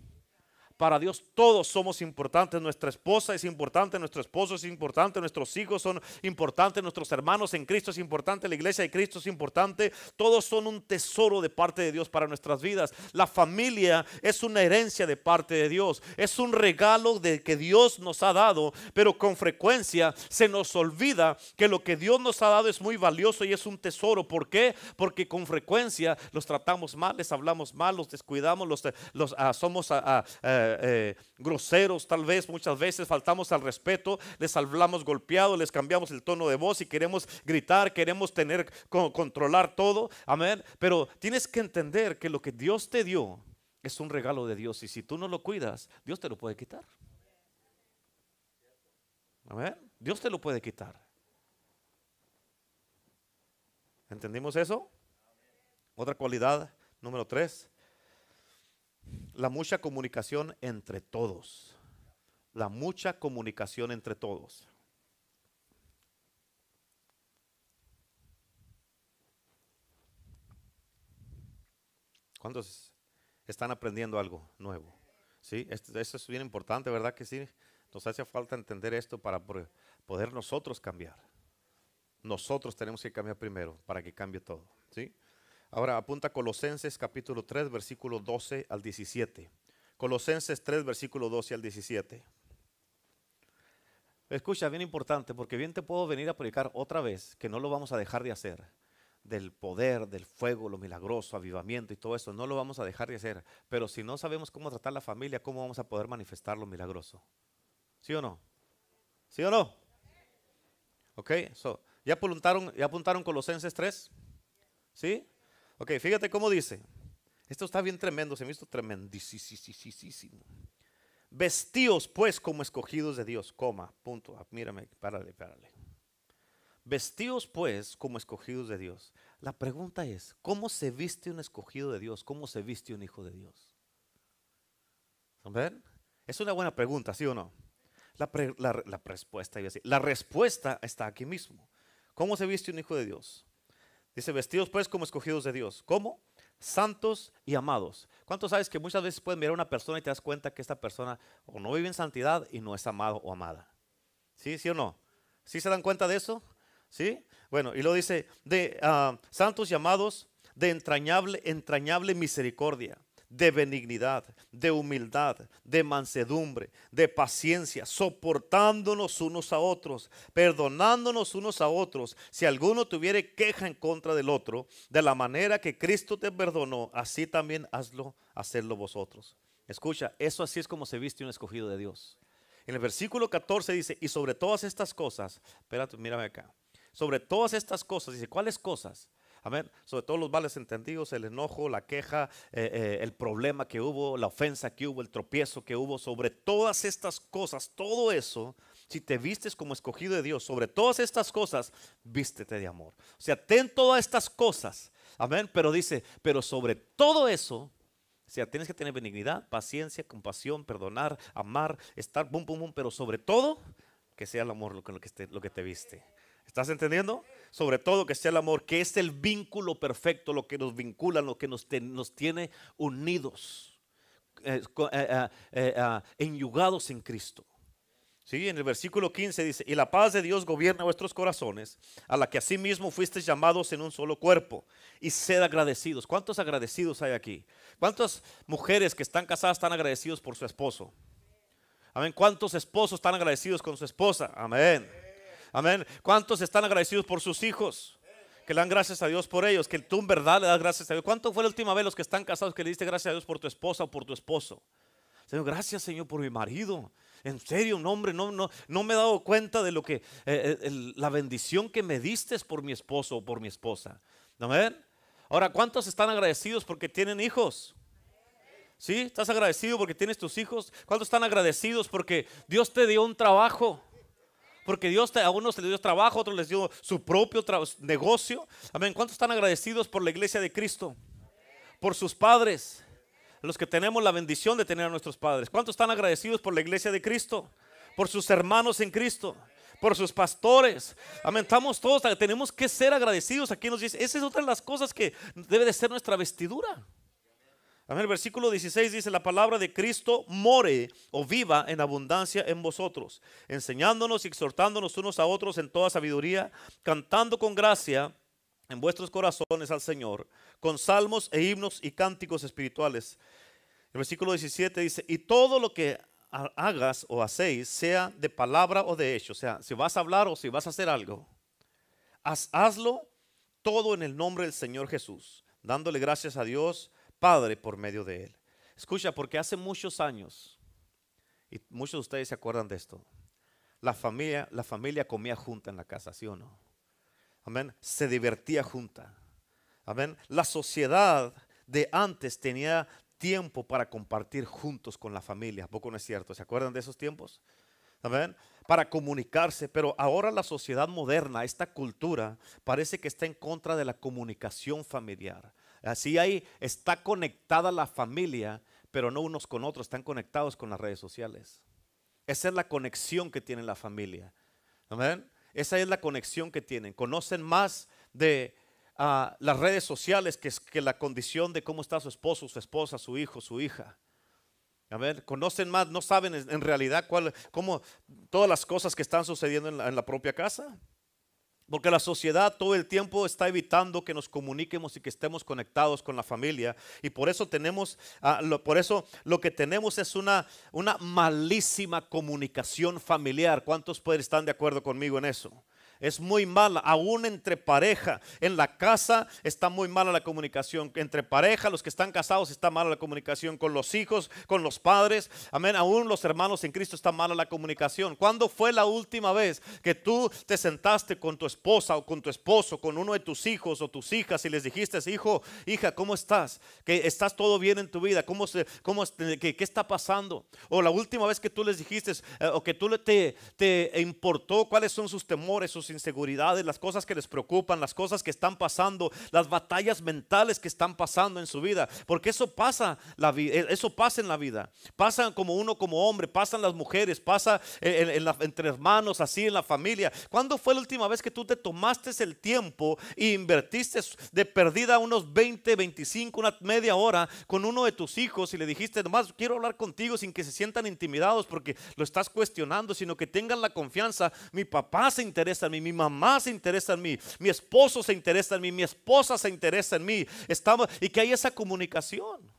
Para Dios todos somos importantes. Nuestra esposa es importante, nuestro esposo es importante, nuestros hijos son importantes, nuestros hermanos en Cristo es importante, la iglesia de Cristo es importante. Todos son un tesoro de parte de Dios para nuestras vidas. La familia es una herencia de parte de Dios. Es un regalo de que Dios nos ha dado, pero con frecuencia se nos olvida que lo que Dios nos ha dado es muy valioso y es un tesoro. ¿Por qué? Porque con frecuencia los tratamos mal, les hablamos mal, los descuidamos, los, ah, somos ah, ah, eh, groseros, tal vez muchas veces faltamos al respeto, les hablamos golpeados, les cambiamos el tono de voz y queremos gritar, queremos tener, controlar todo, amén. Pero tienes que entender que lo que Dios te dio es un regalo de Dios y si tú no lo cuidas, Dios te lo puede quitar. Amén. Dios te lo puede quitar. ¿Entendimos eso? Otra cualidad, número tres, la mucha comunicación entre todos. La mucha comunicación entre todos. ¿Cuántos están aprendiendo algo nuevo? ¿Sí? Esto, es bien importante, ¿verdad que sí? Nos hace falta entender esto para poder nosotros cambiar. Nosotros tenemos que cambiar primero para que cambie todo. ¿sí? Ahora apunta Colosenses capítulo 3, versículo 12 al 17. Colosenses 3, versículo 12 al 17. Escucha, bien importante, porque bien te puedo venir a predicar otra vez, que no lo vamos a dejar de hacer, del poder, del fuego, lo milagroso, avivamiento y todo eso, no lo vamos a dejar de hacer. Pero si no sabemos cómo tratar la familia, ¿cómo vamos a poder manifestar lo milagroso? ¿Sí o no? ¿Sí o no? Ok, so, ¿ya, apuntaron, ¿ya apuntaron Colosenses 3? ¿Sí? Ok, fíjate cómo dice. Esto está bien tremendo, se me hizo tremendísimo. Vestíos pues como escogidos de Dios, coma, punto. Ah, mírame, párale, párale. Vestíos pues como escogidos de Dios. La pregunta es, ¿cómo se viste un escogido de Dios? ¿Cómo se viste un hijo de Dios? ¿Ven? Es una buena pregunta, ¿sí o no? La, respuesta, la respuesta está aquí mismo. ¿Cómo se viste un hijo de Dios? Dice, vestidos pues como escogidos de Dios. ¿Cómo? Santos y amados. ¿Cuántos sabes que muchas veces pueden mirar a una persona y te das cuenta que esta persona o no vive en santidad y no es amado o amada? ¿Sí, sí o no? ¿Sí se dan cuenta de eso? ¿Sí? Bueno, y lo dice, de ah, santos y amados, de entrañable, entrañable misericordia de benignidad, de humildad, de mansedumbre, de paciencia, soportándonos unos a otros, perdonándonos unos a otros, si alguno tuviere queja en contra del otro, de la manera que Cristo te perdonó, así también hazlo, hacerlo vosotros. Escucha, eso así es como se viste un escogido de Dios. En el versículo 14 dice, y sobre todas estas cosas, espérate, mírame acá, sobre todas estas cosas, dice, ¿cuáles cosas? Sobre todos los vales entendidos, el enojo, la queja, eh, eh, el problema que hubo, la ofensa que hubo, el tropiezo que hubo, sobre todas estas cosas, todo eso, si te vistes como escogido de Dios, sobre todas estas cosas, vístete de amor. O sea, ten todas estas cosas. Amén. Pero dice, pero sobre todo eso, o sea, tienes que tener benignidad, paciencia, compasión, perdonar, amar, estar, bum, bum, bum, pero sobre todo, que sea el amor lo que, lo que te viste. ¿Estás entendiendo? Sobre todo que sea el amor, que es el vínculo perfecto, lo que nos vincula, lo que nos, nos tiene unidos, eh, eh, eh, enyugados en Cristo. ¿Sí? En el versículo 15 dice, y la paz de Dios gobierna vuestros corazones, a la que asimismo fuisteis llamados en un solo cuerpo, y sed agradecidos. ¿Cuántos agradecidos hay aquí? ¿Cuántas mujeres que están casadas están agradecidos por su esposo? Amén. ¿Cuántos esposos están agradecidos con su esposa? Amén. Amén. ¿Cuántos están agradecidos por sus hijos? Que le dan gracias a Dios por ellos. Que tú en verdad le das gracias a Dios. ¿Cuánto fue la última vez los que están casados que le diste gracias a Dios por tu esposa o por tu esposo? Señor, gracias Señor por mi marido. En serio, no, hombre, no, no, no me he dado cuenta de lo que, eh, eh, la bendición que me diste por mi esposo o por mi esposa. Amén. Ahora, ¿cuántos están agradecidos porque tienen hijos? ¿Sí? ¿Estás agradecido porque tienes tus hijos? ¿Cuántos están agradecidos porque Dios te dio un trabajo? Porque Dios a unos les dio trabajo, a otros les dio su propio negocio. Amén. ¿Cuántos están agradecidos por la iglesia de Cristo? Por sus padres. Los que tenemos la bendición de tener a nuestros padres. ¿Cuántos están agradecidos por la iglesia de Cristo? Por sus hermanos en Cristo por sus pastores. Amén. Estamos todos, tenemos que ser agradecidos. Aquí nos dice, esa es otra de las cosas que debe de ser nuestra vestidura. Amén. El versículo 16 dice, la palabra de Cristo more o viva en abundancia en vosotros, enseñándonos y exhortándonos unos a otros en toda sabiduría, cantando con gracia en vuestros corazones al Señor, con salmos e himnos y cánticos espirituales. El versículo 17 dice, y todo lo que hagas o hacéis, sea de palabra o de hecho, o sea, si vas a hablar o si vas a hacer algo, hazlo todo en el nombre del Señor Jesús, dándole gracias a Dios Padre por medio de Él. Escucha, porque hace muchos años, y muchos de ustedes se acuerdan de esto, la familia, la familia comía junta en la casa, ¿sí o no? Amén. Se divertía junta. Amén. La sociedad de antes tenía tiempo para compartir juntos con la familia. poco no es cierto? ¿Se acuerdan de esos tiempos? Amén. Para comunicarse, pero ahora la sociedad moderna, esta cultura, parece que está en contra de la comunicación familiar. Así ahí está conectada la familia, pero no unos con otros, están conectados con las redes sociales. Esa es la conexión que tiene la familia. Amén. Esa es la conexión que tienen. Conocen más de ah, las redes sociales que, la condición de cómo está su esposo, su esposa, su hijo, su hija. Conocen más, no saben en realidad cuál, cómo todas las cosas que están sucediendo en la propia casa. Porque la sociedad todo el tiempo está evitando que nos comuniquemos y que estemos conectados con la familia. Y por eso tenemos, ah, lo, por eso lo que tenemos es una, una malísima comunicación familiar. ¿Cuántos pueden estar de acuerdo conmigo en eso? Es muy mala, aún entre pareja. En la casa está muy mala la comunicación. Entre pareja, los que están casados, está mala la comunicación. Con los hijos, con los padres. Amén. Aún los hermanos en Cristo está mala la comunicación. ¿Cuándo fue la última vez que tú te sentaste con tu esposa o con tu esposo, con uno de tus hijos o tus hijas y les dijiste, hijo, hija, ¿cómo estás? ¿Que estás todo bien en tu vida? ¿Cómo, se, cómo, qué, qué está pasando? O la última vez que tú les dijiste eh, o que tú te, te importó cuáles son sus temores, sus inseguridades, las cosas que les preocupan, las cosas que están pasando, las batallas mentales que están pasando en su vida, porque eso pasa, la, eh, eso pasa en la vida, pasa como uno como hombre, pasan las mujeres, pasa entre hermanos, así en la familia. ¿Cuándo fue la última vez que tú te tomaste el tiempo e invertiste de perdida unos 20, 25, una media hora con uno de tus hijos y le dijiste, nomás quiero hablar contigo sin que se sientan intimidados porque lo estás cuestionando, sino que tengan la confianza, mi papá se interesa en mí, mi mamá se interesa en mí, mi esposo se interesa en mí, mi esposa se interesa en mí. Estamos, y que hay esa comunicación.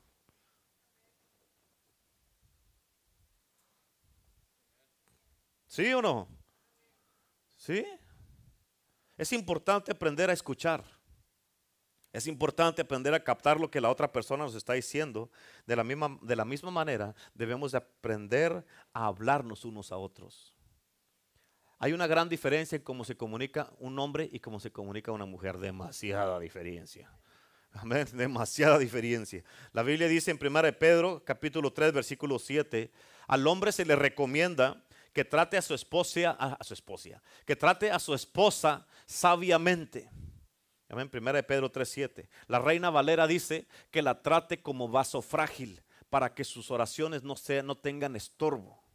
¿Sí o no? ¿Sí? Es importante aprender a escuchar. Es importante aprender a captar lo que la otra persona nos está diciendo. De la misma, de la misma manera, debemos de aprender a hablarnos unos a otros. Hay una gran diferencia en cómo se comunica un hombre y cómo se comunica una mujer. Demasiada diferencia. Amén, [laughs] demasiada diferencia. La Biblia dice en 1 Pedro, capítulo 3, versículo 7, al hombre se le recomienda que trate a su esposa, a su esposa, que trate a su esposa sabiamente. Amén, 1 Pedro 3, 7. La reina Valera dice que la trate como vaso frágil para que sus oraciones no, no tengan estorbo.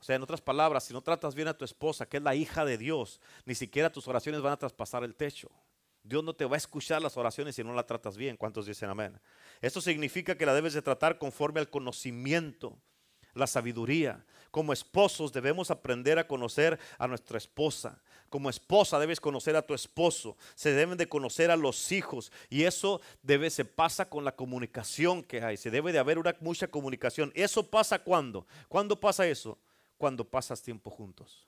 O sea, en otras palabras, si no tratas bien a tu esposa, que es la hija de Dios, ni siquiera tus oraciones van a traspasar el techo. Dios no te va a escuchar las oraciones si no la tratas bien. ¿Cuántos dicen amén? Esto significa que la debes de tratar conforme al conocimiento, la sabiduría. Como esposos debemos aprender a conocer a nuestra esposa. Como esposa debes conocer a tu esposo. Se deben de conocer a los hijos. Y eso debe, se pasa con la comunicación que hay. Se debe de haber mucha comunicación. ¿Eso pasa cuando? ¿Cuándo pasa eso? Cuando pasas tiempo juntos.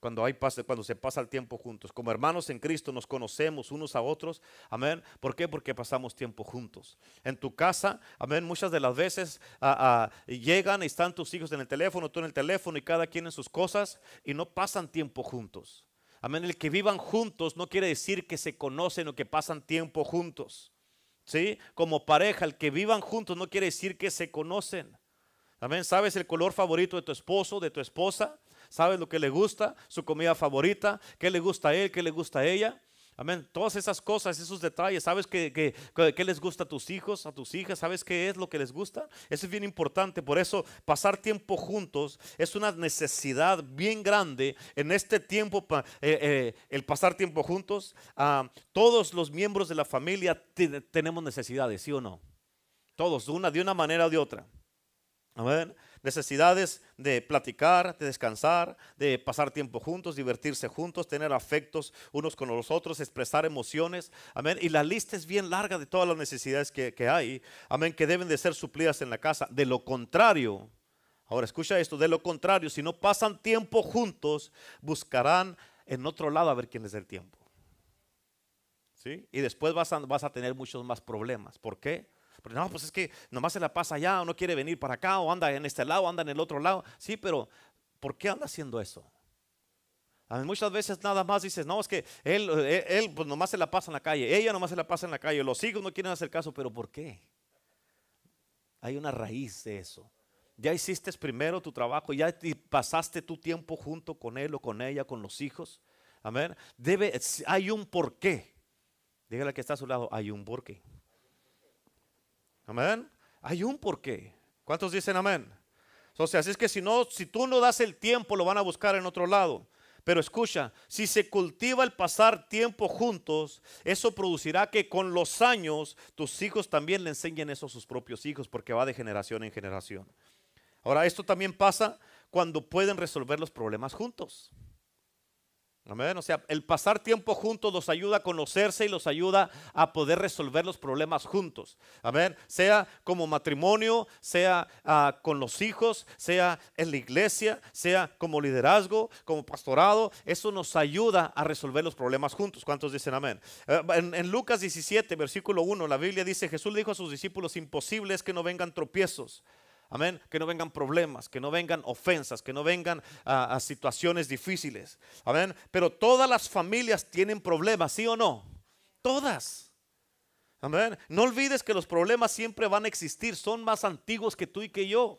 Cuando, hay, cuando se pasa el tiempo juntos. Como hermanos en Cristo nos conocemos unos a otros. Amén. ¿Por qué? Porque pasamos tiempo juntos. En tu casa, amén, muchas de las veces ah, ah, llegan y están tus hijos en el teléfono, tú en el teléfono y cada quien en sus cosas y no pasan tiempo juntos. Amén. El que vivan juntos no quiere decir que se conocen o que pasan tiempo juntos. ¿Sí? Como pareja, el que vivan juntos no quiere decir que se conocen. Amén. ¿Sabes el color favorito de tu esposo, de tu esposa? ¿Sabes lo que le gusta? Su comida favorita, qué le gusta a él, qué le gusta a ella. Amén. Todas esas cosas, esos detalles. ¿Sabes qué, les gusta a tus hijos, a tus hijas? ¿Sabes qué es lo que les gusta? Eso es bien importante. Por eso pasar tiempo juntos es una necesidad bien grande en este tiempo. Eh, eh, el pasar tiempo juntos. Ah, todos los miembros de la familia tenemos necesidades, ¿sí o no? Todos, una, de una manera o de otra. Necesidades de platicar, de descansar, de pasar tiempo juntos, divertirse juntos, tener afectos unos con los otros, expresar emociones. Amén. Y la lista es bien larga de todas las necesidades que, que hay. Amén. Que deben de ser suplidas en la casa. De lo contrario, ahora escucha esto, de lo contrario, si no pasan tiempo juntos, buscarán en otro lado a ver quién les da el tiempo. ¿Sí? Y después vas a, vas a tener muchos más problemas. ¿Por qué? Porque no, pues es que nomás se la pasa allá o no quiere venir para acá o anda en este lado, anda en el otro lado. Sí, pero ¿por qué anda haciendo eso? muchas veces nada más dices, no, es que él, él, pues nomás se la pasa en la calle, ella nomás se la pasa en la calle, los hijos no quieren hacer caso, pero ¿por qué? Hay una raíz de eso. Ya hiciste primero tu trabajo, ya pasaste tu tiempo junto con él o con ella, con los hijos. Amén. Debe, hay un porqué. Dígale que está a su lado, hay un porqué. Amén. Hay un porqué. ¿Cuántos dicen amén? Entonces, así es que si no, si tú no das el tiempo, lo van a buscar en otro lado. Pero escucha, si se cultiva el pasar tiempo juntos, eso producirá que con los años tus hijos también le enseñen eso a sus propios hijos, porque va de generación en generación. Ahora, esto también pasa cuando pueden resolver los problemas juntos. Amén. O sea, el pasar tiempo juntos los ayuda a conocerse y los ayuda a poder resolver los problemas juntos. Amén. Sea como matrimonio, sea ah, con los hijos, sea en la iglesia, sea como liderazgo, como pastorado. Eso nos ayuda a resolver los problemas juntos. ¿Cuántos dicen amén? Eh, en, en Lucas 17, versículo 1, la Biblia dice, Jesús le dijo a sus discípulos, imposible es que no vengan tropiezos. Amén. Que no vengan problemas, que no vengan ofensas, que no vengan a, situaciones difíciles. Amén. Pero todas las familias tienen problemas, ¿sí o no? Todas. Amén. No olvides que los problemas siempre van a existir, son más antiguos que tú y que yo.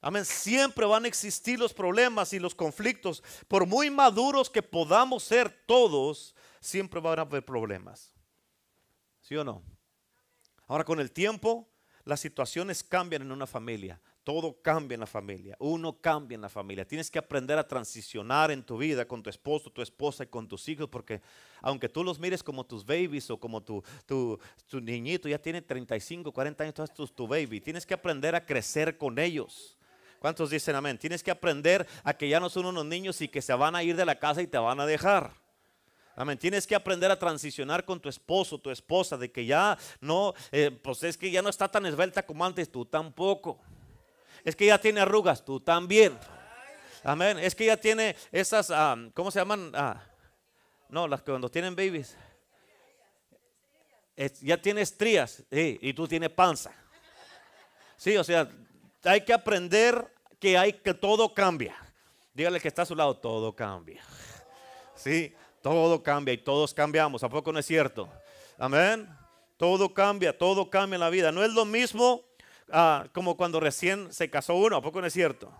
Amén. Siempre van a existir los problemas y los conflictos. Por muy maduros que podamos ser todos, siempre van a haber problemas. ¿Sí o no? Ahora con el tiempo las situaciones cambian en una familia. Todo cambia en la familia. Uno cambia en la familia. Tienes que aprender a transicionar en tu vida con tu esposo, tu esposa y con tus hijos, porque aunque tú los mires como tus babies o como tu, tu, niñito, ya tiene 35, 40 años, tú tu, tu baby. Tienes que aprender a crecer con ellos. ¿Cuántos dicen amén? Tienes que aprender a que ya no son unos niños y que se van a ir de la casa y te van a dejar. Amén. Tienes que aprender a transicionar con tu esposo, tu esposa, de que ya no, eh, pues es que ya no está tan esbelta como antes, tú tampoco. Es que ya tiene arrugas, tú también. Amén. Es que ya tiene esas, ah, ¿cómo se llaman? Ah, no, las que cuando tienen babies. ya tiene estrías y tú tienes panza. Sí, o sea, hay que aprender que hay que todo cambia. Dígale que está a su lado, todo cambia. Sí, todo cambia y todos cambiamos. ¿A poco no es cierto? Amén. Todo cambia, todo cambia en la vida. No es lo mismo ah, como cuando recién se casó uno. ¿A poco no es cierto?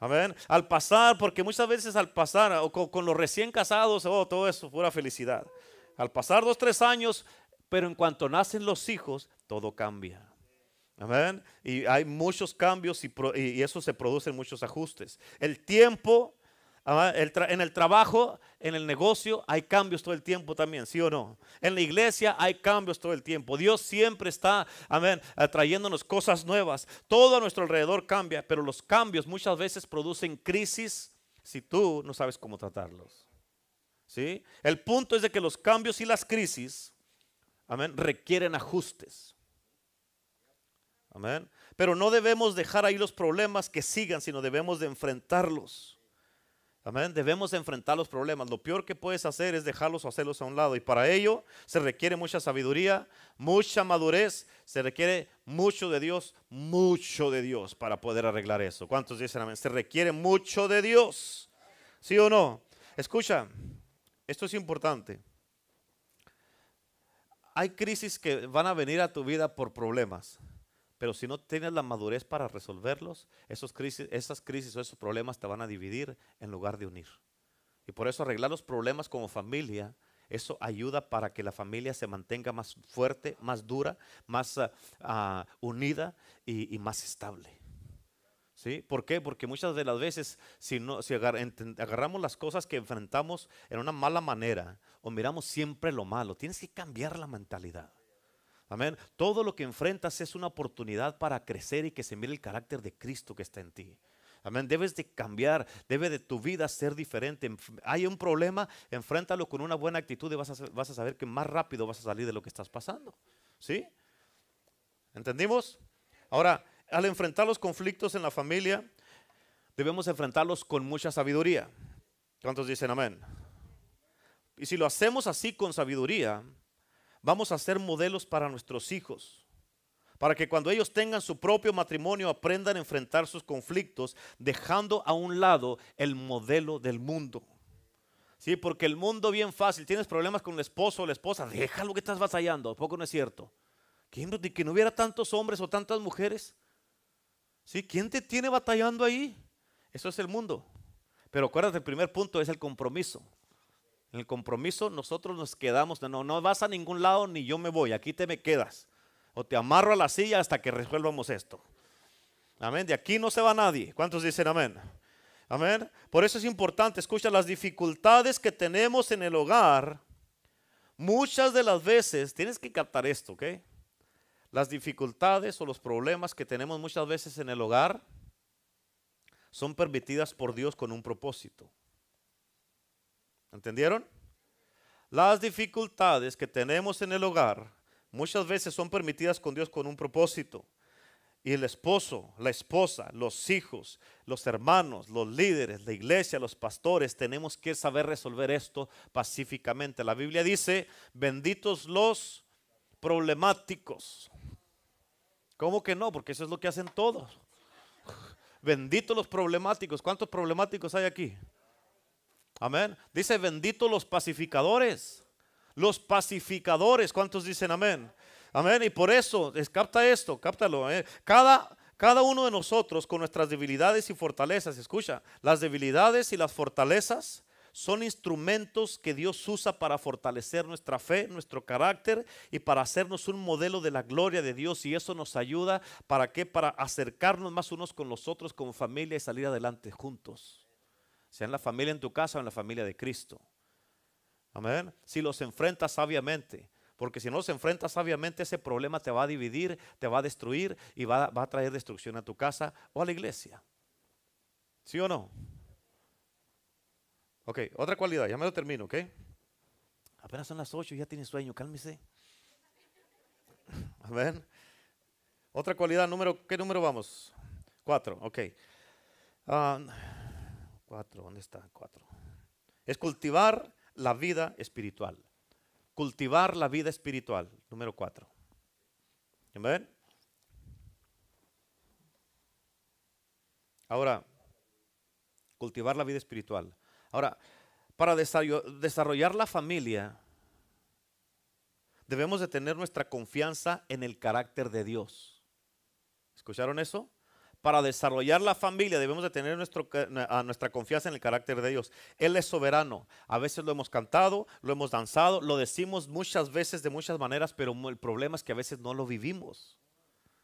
Amén. Al pasar, porque muchas veces al pasar, o con, los recién casados, oh, todo eso, pura felicidad. Al pasar dos, tres años, pero en cuanto nacen los hijos, todo cambia. Amén. Y hay muchos cambios y, y eso se producen muchos ajustes. El tiempo en el trabajo, en el negocio, hay cambios todo el tiempo también, ¿sí o no? En la iglesia hay cambios todo el tiempo. Dios siempre está, amén, trayéndonos cosas nuevas. Todo a nuestro alrededor cambia, pero los cambios muchas veces producen crisis si tú no sabes cómo tratarlos. ¿Sí? El punto es de que los cambios y las crisis, amén, requieren ajustes. Amén. Pero no debemos dejar ahí los problemas que sigan, sino debemos de enfrentarlos. Amén. Debemos enfrentar los problemas. Lo peor que puedes hacer es dejarlos o hacerlos a un lado. Y para ello se requiere mucha sabiduría, mucha madurez. Se requiere mucho de Dios, mucho de Dios para poder arreglar eso. ¿Cuántos dicen amén? Se requiere mucho de Dios. ¿Sí o no? Escucha, esto es importante. Hay crisis que van a venir a tu vida por problemas. Pero si no tienes la madurez para resolverlos, esos crisis, esas crisis o esos problemas te van a dividir en lugar de unir. Y por eso arreglar los problemas como familia, eso ayuda para que la familia se mantenga más fuerte, más dura, más ah, unida y, más estable. ¿Sí? ¿Por qué? Porque muchas de las veces, si, no, si agarramos las cosas que enfrentamos en una mala manera o miramos siempre lo malo, tienes que cambiar la mentalidad. Amén. Todo lo que enfrentas es una oportunidad para crecer y que se mire el carácter de Cristo que está en ti. Amén. Debes de cambiar, debe de tu vida ser diferente. Hay un problema, enfréntalo con una buena actitud y vas a, vas a saber que más rápido vas a salir de lo que estás pasando. ¿Sí? ¿Entendimos? Ahora, al enfrentar los conflictos en la familia, debemos enfrentarlos con mucha sabiduría. ¿Cuántos dicen amén? Y si lo hacemos así con sabiduría, vamos a ser modelos para nuestros hijos. Para que cuando ellos tengan su propio matrimonio aprendan a enfrentar sus conflictos, dejando a un lado el modelo del mundo. Sí, porque el mundo bien fácil, tienes problemas con el esposo o la esposa, déjalo que estás batallando, poco no es cierto. ¿Quién, que no hubiera tantos hombres o tantas mujeres? ¿Sí? ¿Quién te tiene batallando ahí? Eso es el mundo. Pero acuérdate, el primer punto es el compromiso. En el compromiso nosotros nos quedamos, no, no vas a ningún lado ni yo me voy, aquí te me quedas. O te amarro a la silla hasta que resuelvamos esto. Amén. De aquí no se va nadie. ¿Cuántos dicen amén? Amén. Por eso es importante, escucha, las dificultades que tenemos en el hogar, muchas de las veces, tienes que captar esto, ¿ok? Las dificultades o los problemas que tenemos muchas veces en el hogar son permitidas por Dios con un propósito. ¿Entendieron? Las dificultades que tenemos en el hogar muchas veces son permitidas con Dios con un propósito. Y el esposo, la esposa, los hijos, los hermanos, los líderes, la iglesia, los pastores, tenemos que saber resolver esto pacíficamente. La Biblia dice, benditos los problemáticos. ¿Cómo que no? Porque eso es lo que hacen todos. Benditos los problemáticos. ¿Cuántos problemáticos hay aquí? Amén. Dice, benditos los pacificadores. Los pacificadores. ¿Cuántos dicen amén? Amén. Y por eso, capta esto, cáptalo. Eh. Cada, cada uno de nosotros con nuestras debilidades y fortalezas, escucha, las debilidades y las fortalezas son instrumentos que Dios usa para fortalecer nuestra fe, nuestro carácter y para hacernos un modelo de la gloria de Dios. Y eso nos ayuda para qué? Para acercarnos más unos con los otros como familia y salir adelante juntos sea en la familia en tu casa o en la familia de Cristo. Amén. Si los enfrentas sabiamente, porque si no los enfrentas sabiamente, ese problema te va a dividir, te va a destruir y va, a traer destrucción a tu casa o a la iglesia. ¿Sí o no? Ok, otra cualidad, ya me lo termino, ¿ok? Apenas son las 8 y ya tienes sueño, cálmese. [laughs] Amén. Otra cualidad, número, ¿qué número vamos? Cuatro, ok. Uh, 4, ¿dónde está? 4. Es cultivar la vida espiritual. Cultivar la vida espiritual, número 4. ¿Amén? Ahora, cultivar la vida espiritual. Ahora, para desarrollar la familia, debemos de tener nuestra confianza en el carácter de Dios. ¿Escucharon eso? Para desarrollar la familia debemos de tener nuestro, nuestra confianza en el carácter de Dios. Él es soberano. A veces lo hemos cantado, lo hemos danzado, lo decimos muchas veces de muchas maneras, pero el problema es que a veces no lo vivimos.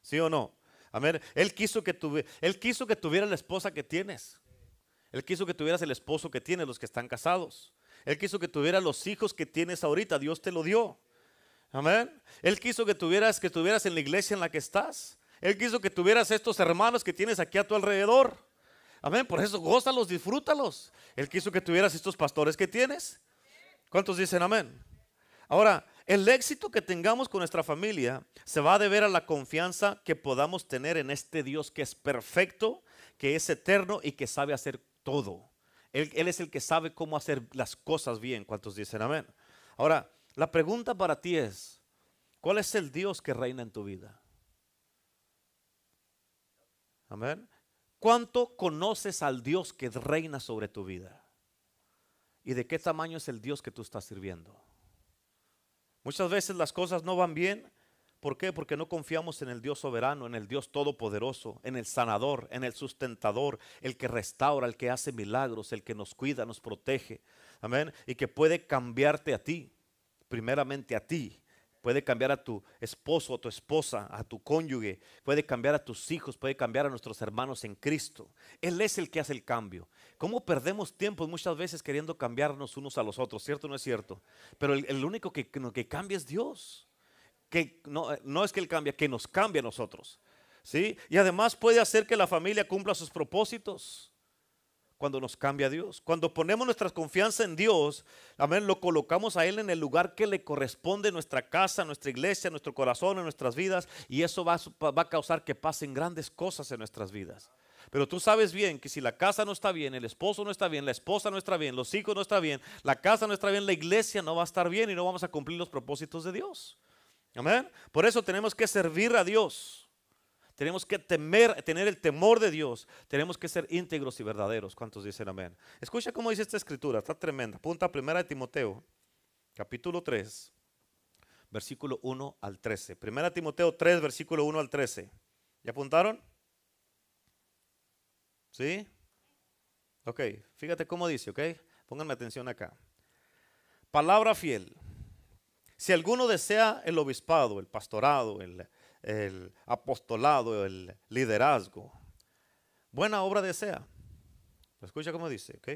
¿Sí o no? Amén. Él quiso que, tuve, él quiso que tuvieras la esposa que tienes. Él quiso que tuvieras el esposo que tienes, los que están casados. Él quiso que tuvieras los hijos que tienes ahorita. Dios te lo dio. Amén. Él quiso que tuvieras, que estuvieras en la iglesia en la que estás. Él quiso que tuvieras estos hermanos que tienes aquí a tu alrededor. Amén. Por eso gózalos, disfrútalos. Él quiso que tuvieras estos pastores que tienes. ¿Cuántos dicen amén? Ahora, el éxito que tengamos con nuestra familia se va a deber a la confianza que podamos tener en este Dios que es perfecto, que es eterno y que sabe hacer todo. Él, él es el que sabe cómo hacer las cosas bien. ¿Cuántos dicen amén? Ahora, la pregunta para ti es, ¿cuál es el Dios que reina en tu vida? Amén. ¿Cuánto conoces al Dios que reina sobre tu vida? ¿Y de qué tamaño es el Dios que tú estás sirviendo? Muchas veces las cosas no van bien. ¿Por qué? Porque no confiamos en el Dios soberano, en el Dios todopoderoso, en el sanador, en el sustentador, el que restaura, el que hace milagros, el que nos cuida, nos protege. Amén. Y que puede cambiarte a ti, primeramente a ti, puede cambiar a tu esposo, a tu esposa, a tu cónyuge, puede cambiar a tus hijos, puede cambiar a nuestros hermanos en Cristo. Él es el que hace el cambio. ¿Cómo perdemos tiempo muchas veces queriendo cambiarnos unos a los otros? ¿Cierto o no es cierto? Pero el, único que, que, cambia es Dios. Que no, no es que Él cambia, que nos cambia a nosotros. ¿Sí? Y además puede hacer que la familia cumpla sus propósitos cuando nos cambia Dios. Cuando ponemos nuestra confianza en Dios, amén, lo colocamos a Él en el lugar que le corresponde, nuestra casa, nuestra iglesia, nuestro corazón, en nuestras vidas, y eso va, va a causar que pasen grandes cosas en nuestras vidas. Pero tú sabes bien que si la casa no está bien, el esposo no está bien, la esposa no está bien, los hijos no están bien, la casa no está bien, la iglesia no va a estar bien y no vamos a cumplir los propósitos de Dios. Amén. Por eso tenemos que servir a Dios. Tenemos que temer, tener el temor de Dios. Tenemos que ser íntegros y verdaderos. ¿Cuántos dicen amén? Escucha cómo dice esta escritura, está tremenda. Punta primera de Timoteo, capítulo 3, versículo 1 al 13. Primera Timoteo 3, versículo 1 al 13. ¿Ya apuntaron? ¿Sí? Ok, fíjate cómo dice, ok. Pónganme atención acá. Palabra fiel. Si alguno desea el obispado, el pastorado, el el apostolado, el liderazgo. Buena obra desea. Escucha cómo dice, ¿ok?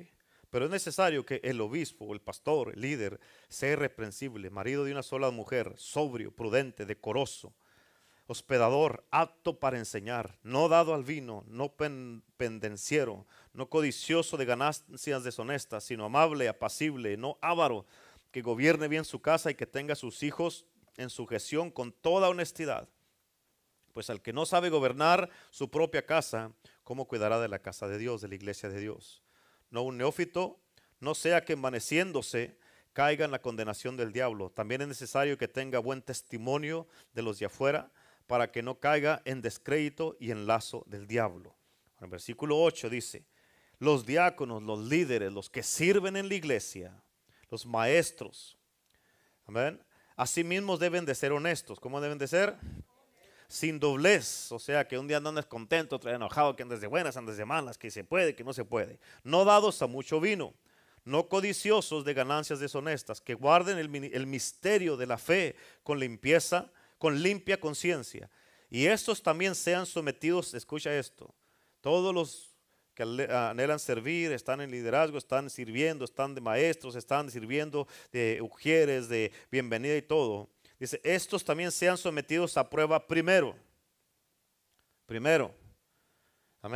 Pero es necesario que el obispo, el pastor, el líder, sea irreprensible, marido de una sola mujer, sobrio, prudente, decoroso, hospedador, apto para enseñar, no dado al vino, no pendenciero, no codicioso de ganancias deshonestas, sino amable, apacible, no avaro, que gobierne bien su casa y que tenga a sus hijos en sujeción con toda honestidad. Pues al que no sabe gobernar su propia casa, ¿cómo cuidará de la casa de Dios, de la iglesia de Dios? No un neófito, no sea que envaneciéndose caiga en la condenación del diablo. También es necesario que tenga buen testimonio de los de afuera para que no caiga en descrédito y en lazo del diablo. En el versículo 8 dice, los diáconos, los líderes, los que sirven en la iglesia, los maestros, amén, asimismo deben de ser honestos. ¿Cómo deben de ser? Sin doblez, o sea, que un día andan descontento, otro día enojado, que andes de buenas, andes de malas, que se puede, que no se puede. No dados a mucho vino, no codiciosos de ganancias deshonestas, que guarden el, el misterio de la fe con limpieza, con limpia conciencia. Y estos también sean sometidos, escucha esto, todos los que anhelan servir, están en liderazgo, están sirviendo, están de maestros, están sirviendo de ujieres, de bienvenida y todo. Dice, estos también sean sometidos a prueba primero. Primero.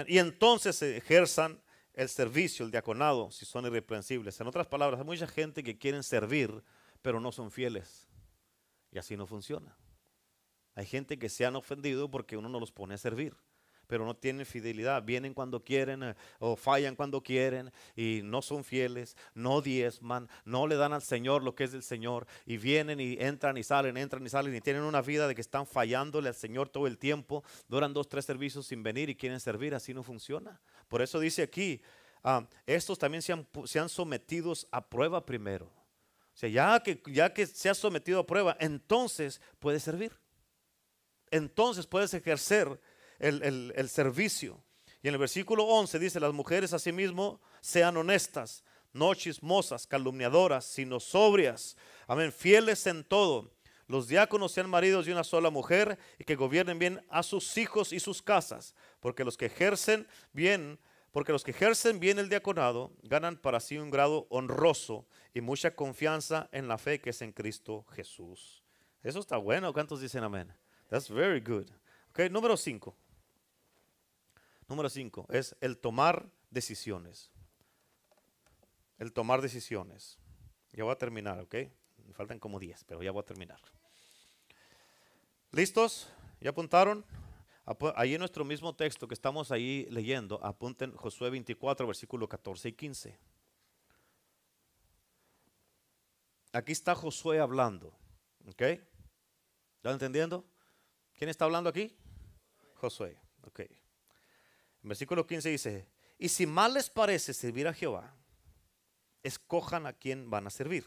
Y entonces ejerzan el servicio, el diaconado, si son irreprensibles. En otras palabras, hay mucha gente que quieren servir, pero no son fieles. Y así no funciona. Hay gente que se han ofendido porque uno no los pone a servir pero no tienen fidelidad. Vienen cuando quieren eh, o fallan cuando quieren y no son fieles, no diezman, no le dan al Señor lo que es del Señor y vienen y entran y salen, entran y salen y tienen una vida de que están fallándole al Señor todo el tiempo, duran dos, tres servicios sin venir y quieren servir, así no funciona. Por eso dice aquí, ah, estos también se han, sometidos a prueba primero. O sea, ya que, ya que se ha sometido a prueba, entonces puedes servir. Entonces puedes ejercer el, servicio. Y en el versículo 11 dice, las mujeres asimismo sean honestas, no chismosas, calumniadoras, sino sobrias, amén, fieles en todo. Los diáconos sean maridos de una sola mujer y que gobiernen bien a sus hijos y sus casas, porque los que ejercen bien, porque los que ejercen bien el diaconado ganan para sí un grado honroso y mucha confianza en la fe que es en Cristo Jesús. Eso está bueno. ¿Cuántos dicen amén? That's very good. Ok, número 5. Número 5 es el tomar decisiones. El tomar decisiones. Ya voy a terminar, ¿ok? Me faltan como 10, pero ya voy a terminar. ¿Listos? ¿Ya apuntaron? Ahí en nuestro mismo texto que estamos ahí leyendo, apunten Josué 24, versículo 14 y 15. Aquí está Josué hablando. ¿Ok? ¿Están entendiendo? ¿Quién está hablando aquí? Josué. Ok versículo 15 dice, y si mal les parece servir a Jehová, escojan a quién van a servir.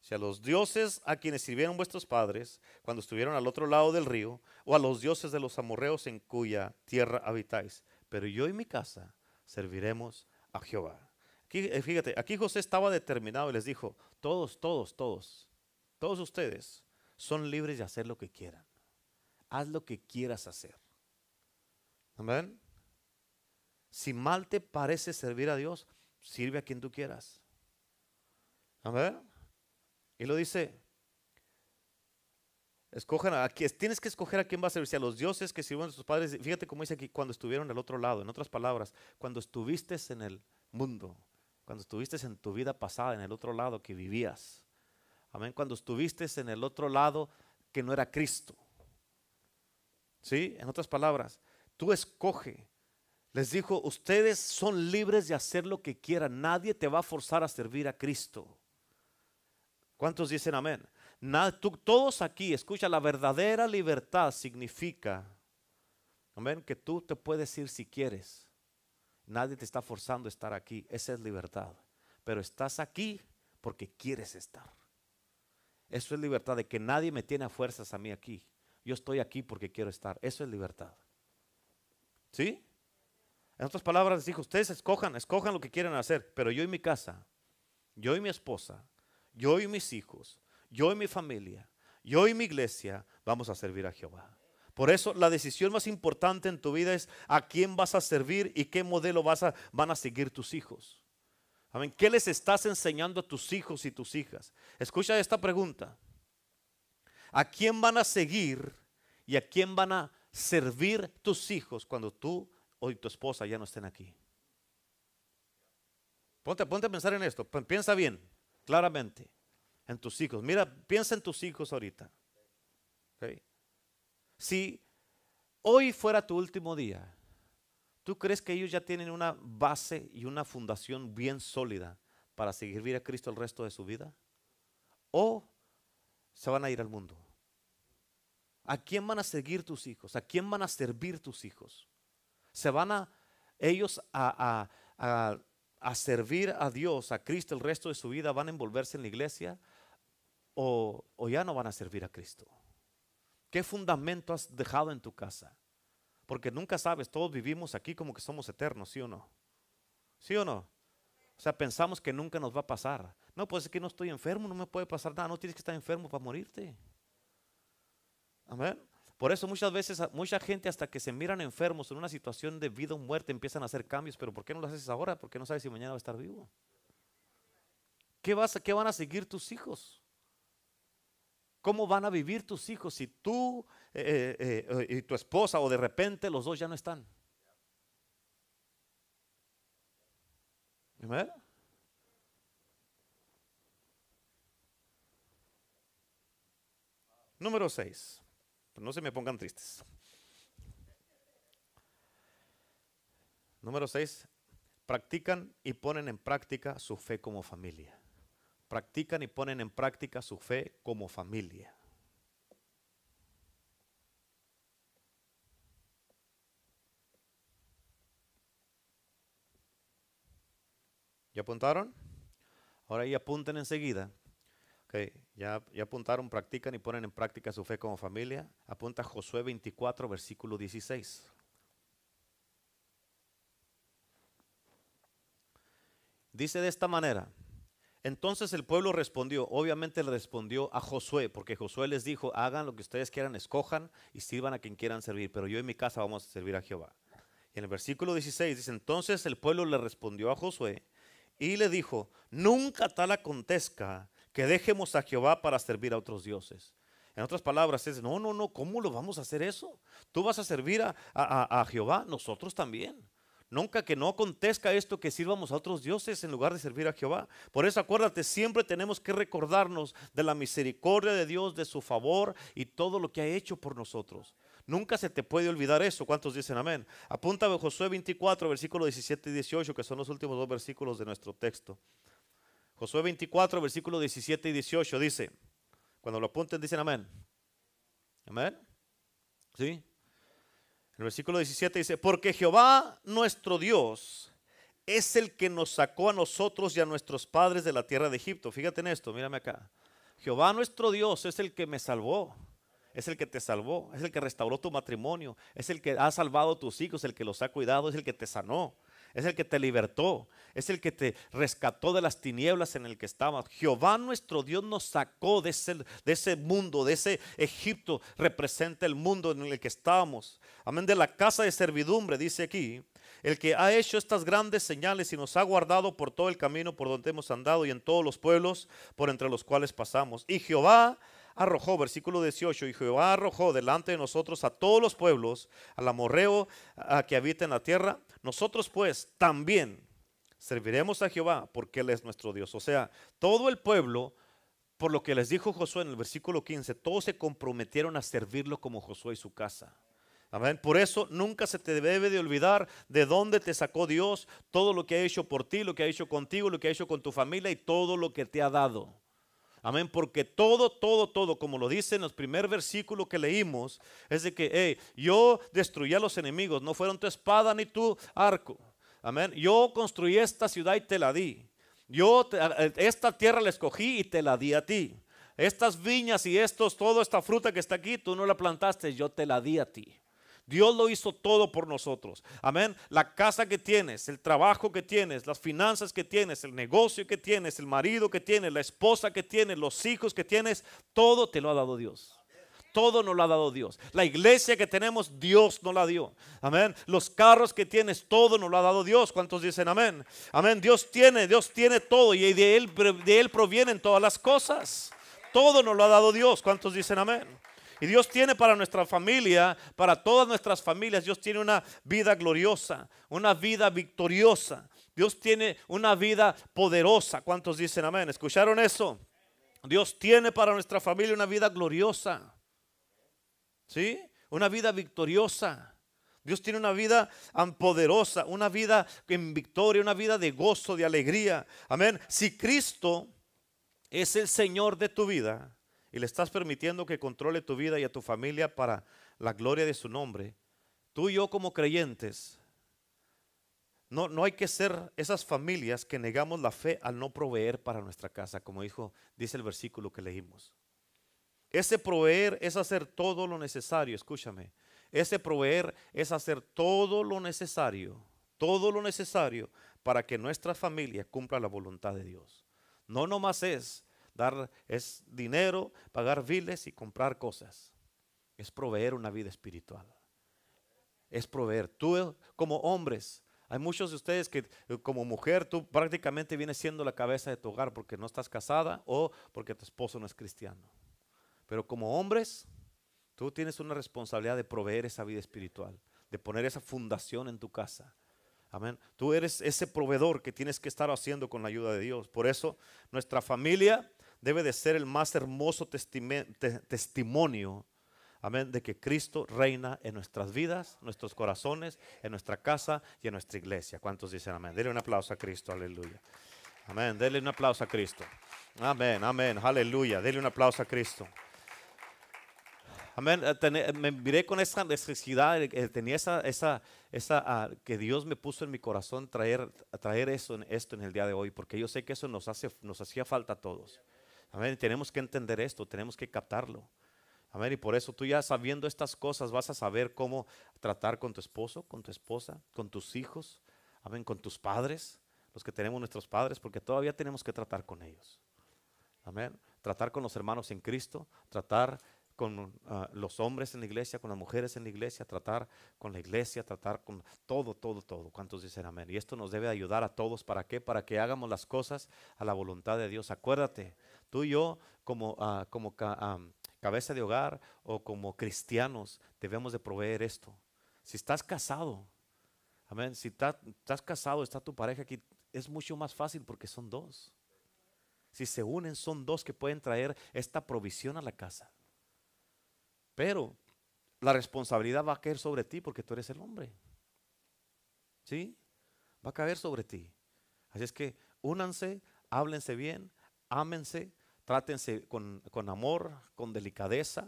Si a los dioses a quienes sirvieron vuestros padres cuando estuvieron al otro lado del río, o a los dioses de los amorreos en cuya tierra habitáis. Pero yo y mi casa serviremos a Jehová. Aquí, eh, fíjate, aquí José estaba determinado y les dijo, todos, todos, todos, todos ustedes son libres de hacer lo que quieran. Haz lo que quieras hacer. Amén. Si mal te parece servir a Dios, sirve a quien tú quieras. Amén. Y lo dice, escojan a, tienes que escoger a quién va a servir, si a los dioses que sirven a sus padres. Fíjate cómo dice aquí, cuando estuvieron al otro lado, en otras palabras, cuando estuviste en el mundo, cuando estuviste en tu vida pasada, en el otro lado que vivías. Amén. Cuando estuviste en el otro lado que no era Cristo. ¿Sí? En otras palabras, tú escoge les dijo, ustedes son libres de hacer lo que quieran. Nadie te va a forzar a servir a Cristo. ¿Cuántos dicen amén? todos aquí, escucha, la verdadera libertad significa, amén, que tú te puedes ir si quieres. Nadie te está forzando a estar aquí. Esa es libertad. Pero estás aquí porque quieres estar. Eso es libertad de que nadie me tiene a fuerzas a mí aquí. Yo estoy aquí porque quiero estar. Eso es libertad. ¿Sí? En otras palabras, dijo, ustedes escojan, escojan lo que quieran hacer, pero yo y mi casa, yo y mi esposa, yo y mis hijos, yo y mi familia, yo y mi iglesia, vamos a servir a Jehová. Por eso la decisión más importante en tu vida es a quién vas a servir y qué modelo vas a, van a seguir tus hijos. Amén. ¿Qué les estás enseñando a tus hijos y tus hijas? Escucha esta pregunta. ¿A quién van a seguir y a quién van a servir tus hijos cuando tú o tu esposa ya no estén aquí. Ponte, ponte a pensar en esto. Piensa bien, claramente, en tus hijos. Mira, piensa en tus hijos ahorita. Si hoy fuera tu último día, ¿tú crees que ellos ya tienen una base y una fundación bien sólida para seguir a Cristo el resto de su vida? ¿O se van a ir al mundo? ¿A quién van a seguir tus hijos? ¿A quién van a servir tus hijos? ¿Se van a ellos a, a servir a Dios, a Cristo el resto de su vida? ¿Van a envolverse en la iglesia? ¿O, o ya no van a servir a Cristo? ¿Qué fundamento has dejado en tu casa? Porque nunca sabes, todos vivimos aquí como que somos eternos, ¿sí o no? ¿Sí o no? O sea, pensamos que nunca nos va a pasar. No, pues es que no estoy enfermo, no me puede pasar nada, no tienes que estar enfermo para morirte. Amén. Por eso muchas veces mucha gente hasta que se miran enfermos en una situación de vida o muerte empiezan a hacer cambios, pero ¿por qué no lo haces ahora? Porque no sabes si mañana va a estar vivo. ¿Qué, vas, qué van a seguir tus hijos? ¿Cómo van a vivir tus hijos si tú eh, eh, eh, y tu esposa o de repente los dos ya no están? Número 6. No se me pongan tristes. Número 6. Practican y ponen en práctica su fe como familia practican y ponen en práctica su fe como familia. ¿Ya apuntaron? Ahora ya apunten enseguida. Ya, ya apuntaron, practican y ponen en práctica su fe como familia. Apunta Josué 24, versículo 16. Dice de esta manera, entonces el pueblo respondió, obviamente le respondió a Josué, porque Josué les dijo, hagan lo que ustedes quieran, escojan y sirvan a quien quieran servir, pero yo en mi casa vamos a servir a Jehová. Y en el versículo 16 dice, entonces el pueblo le respondió a Josué y le dijo, nunca tal acontezca que dejemos a Jehová para servir a otros dioses. En otras palabras, es, no, no, no, ¿cómo lo vamos a hacer eso? Tú vas a servir a, a Jehová, nosotros también. Nunca que no acontezca esto que sirvamos a otros dioses en lugar de servir a Jehová. Por eso acuérdate, siempre tenemos que recordarnos de la misericordia de Dios, de su favor y todo lo que ha hecho por nosotros. Nunca se te puede olvidar eso. ¿Cuántos dicen amén? Apunta a Josué 24, versículos 17 y 18, que son los últimos dos versículos de nuestro texto. Josué 24, versículos 17 y 18 dice, cuando lo apunten dicen amén. Amén. ¿Sí? el versículo 17 dice, porque Jehová nuestro Dios es el que nos sacó a nosotros y a nuestros padres de la tierra de Egipto. Fíjate en esto, mírame acá. Jehová nuestro Dios es el que me salvó, es el que te salvó, es el que restauró tu matrimonio, es el que ha salvado a tus hijos, el que los ha cuidado, es el que te sanó es el que te libertó, es el que te rescató de las tinieblas en el que estabas. Jehová nuestro Dios nos sacó de ese, mundo, de ese Egipto, representa el mundo en el que estábamos. Amén, de la casa de servidumbre, dice aquí, el que ha hecho estas grandes señales y nos ha guardado por todo el camino por donde hemos andado y en todos los pueblos por entre los cuales pasamos. Y Jehová arrojó, versículo 18, y Jehová arrojó delante de nosotros a todos los pueblos, al amorreo que habita en la tierra. Nosotros pues también serviremos a Jehová porque Él es nuestro Dios. O sea, todo el pueblo, por lo que les dijo Josué en el versículo 15, todos se comprometieron a servirlo como Josué y su casa. Amén. Por eso nunca se te debe de olvidar de dónde te sacó Dios, todo lo que ha hecho por ti, lo que ha hecho contigo, lo que ha hecho con tu familia y todo lo que te ha dado. Amén, porque todo, todo, todo, como lo dice en el primer versículo que leímos, es de que, hey, yo destruí a los enemigos, no fueron tu espada ni tu arco. Amén, yo construí esta ciudad y te la di. Yo esta tierra la escogí y te la di a ti. Estas viñas y estos, toda esta fruta que está aquí, tú no la plantaste, yo te la di a ti. Dios lo hizo todo por nosotros. Amén. La casa que tienes, el trabajo que tienes, las finanzas que tienes, el negocio que tienes, el marido que tienes, la esposa que tienes, los hijos que tienes, todo te lo ha dado Dios. Todo nos lo ha dado Dios. La iglesia que tenemos, Dios nos la dio. Amén. Los carros que tienes, todo nos lo ha dado Dios. ¿Cuántos dicen amén? Amén. Dios tiene, Dios tiene todo y de Él, de él provienen todas las cosas. Todo nos lo ha dado Dios. ¿Cuántos dicen amén? Y Dios tiene para nuestra familia, para todas nuestras familias, Dios tiene una vida gloriosa, una vida victoriosa. Dios tiene una vida poderosa. ¿Cuántos dicen amén? ¿Escucharon eso? Dios tiene para nuestra familia una vida gloriosa. ¿Sí? Una vida victoriosa. Dios tiene una vida poderosa, una vida en victoria, una vida de gozo, de alegría. Amén. Si Cristo es el Señor de tu vida y le estás permitiendo que controle tu vida y a tu familia para la gloria de su nombre, tú y yo como creyentes, no, no hay que ser esas familias que negamos la fe al no proveer para nuestra casa, como dijo, dice el versículo que leímos. Ese proveer es hacer todo lo necesario, escúchame. Ese proveer es hacer todo lo necesario, todo lo necesario para que nuestra familia cumpla la voluntad de Dios. No nomás es dar es dinero, pagar biles y comprar cosas. Es proveer una vida espiritual. Es proveer. Tú como hombres, hay muchos de ustedes que como mujer tú prácticamente vienes siendo la cabeza de tu hogar porque no estás casada o porque tu esposo no es cristiano. Pero como hombres, tú tienes una responsabilidad de proveer esa vida espiritual, de poner esa fundación en tu casa. Amén. Tú eres ese proveedor que tienes que estar haciendo con la ayuda de Dios. Por eso nuestra familia debe de ser el más hermoso testimonio amén, de que Cristo reina en nuestras vidas, nuestros corazones, en nuestra casa y en nuestra iglesia. ¿Cuántos dicen amén? Dele un aplauso a Cristo, aleluya. Amén, dele un aplauso a Cristo. Amén, amén, aleluya. Dele un aplauso a Cristo. Amén. Eh, me miré con esa necesidad, eh, tenía esa, esa, ah, que Dios me puso en mi corazón traer, eso, esto en el día de hoy, porque yo sé que eso nos hacía falta a todos. Amén. Tenemos que entender esto, tenemos que captarlo. Amén. Y por eso tú ya sabiendo estas cosas vas a saber cómo tratar con tu esposo, con tu esposa, con tus hijos, amén, con tus padres, los que tenemos nuestros padres, porque todavía tenemos que tratar con ellos. Amén. Tratar con los hermanos en Cristo, tratar con ah, los hombres en la iglesia, con las mujeres en la iglesia, tratar con la iglesia, tratar con todo, todo, todo. ¿Cuántos dicen amén? Y esto nos debe ayudar a todos. ¿Para qué? Para que hagamos las cosas a la voluntad de Dios. Acuérdate, tú y yo como, uh, como cabeza de hogar o como cristianos debemos de proveer esto. Si estás casado, amén, si estás casado, está tu pareja aquí, es mucho más fácil porque son dos. Si se unen, son dos que pueden traer esta provisión a la casa. Pero la responsabilidad va a caer sobre ti porque tú eres el hombre. ¿Sí? Va a caer sobre ti. Así es que únanse, háblense bien, ámense, trátense con, amor, con delicadeza.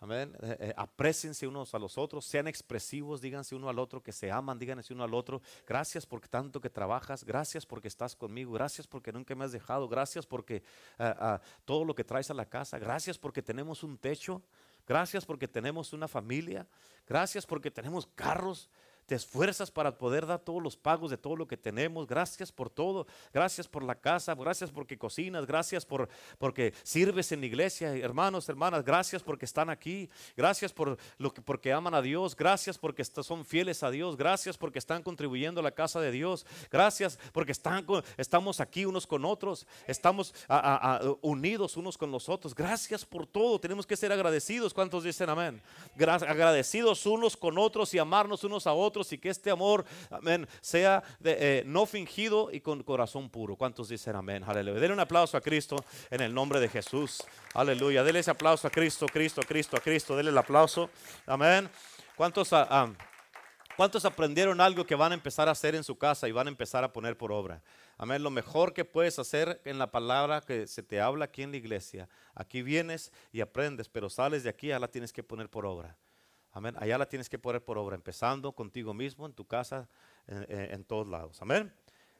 Amén. Eh, eh, unos a los otros, sean expresivos, díganse uno al otro que se aman, díganse uno al otro. Gracias por tanto que trabajas, gracias porque estás conmigo, gracias porque nunca me has dejado, gracias porque ah, todo lo que traes a la casa, gracias porque tenemos un techo, Gracias porque tenemos una familia. Gracias porque tenemos carros te esfuerzas para poder dar todos los pagos de todo lo que tenemos. Gracias por todo. Gracias por la casa. Gracias porque cocinas. Gracias por porque sirves en la iglesia, hermanos, hermanas. Gracias porque están aquí. Gracias por lo que porque aman a Dios. Gracias porque son fieles a Dios. Gracias porque están contribuyendo a la casa de Dios. Gracias porque están estamos aquí unos con otros. Estamos unidos unos con los otros. Gracias por todo. Tenemos que ser agradecidos. ¿Cuántos dicen amén? agradecidos unos con otros y amarnos unos a otros y que este amor, amén, sea eh, no fingido y con corazón puro. ¿Cuántos dicen amén? Aleluya. Denle un aplauso a Cristo en el nombre de Jesús. Aleluya. Denle ese aplauso a Cristo, Cristo, Cristo, a Cristo. Denle el aplauso. Amén. ¿Cuántos, ah, ah, ¿Cuántos aprendieron algo que van a empezar a hacer en su casa y van a empezar a poner por obra? Amén. Lo mejor que puedes hacer en la palabra que se te habla aquí en la iglesia. Aquí vienes y aprendes, pero sales de aquí, ya la tienes que poner por obra. Amén. Allá la tienes que poner por obra, empezando contigo mismo, en tu casa, en, en todos lados. Amén.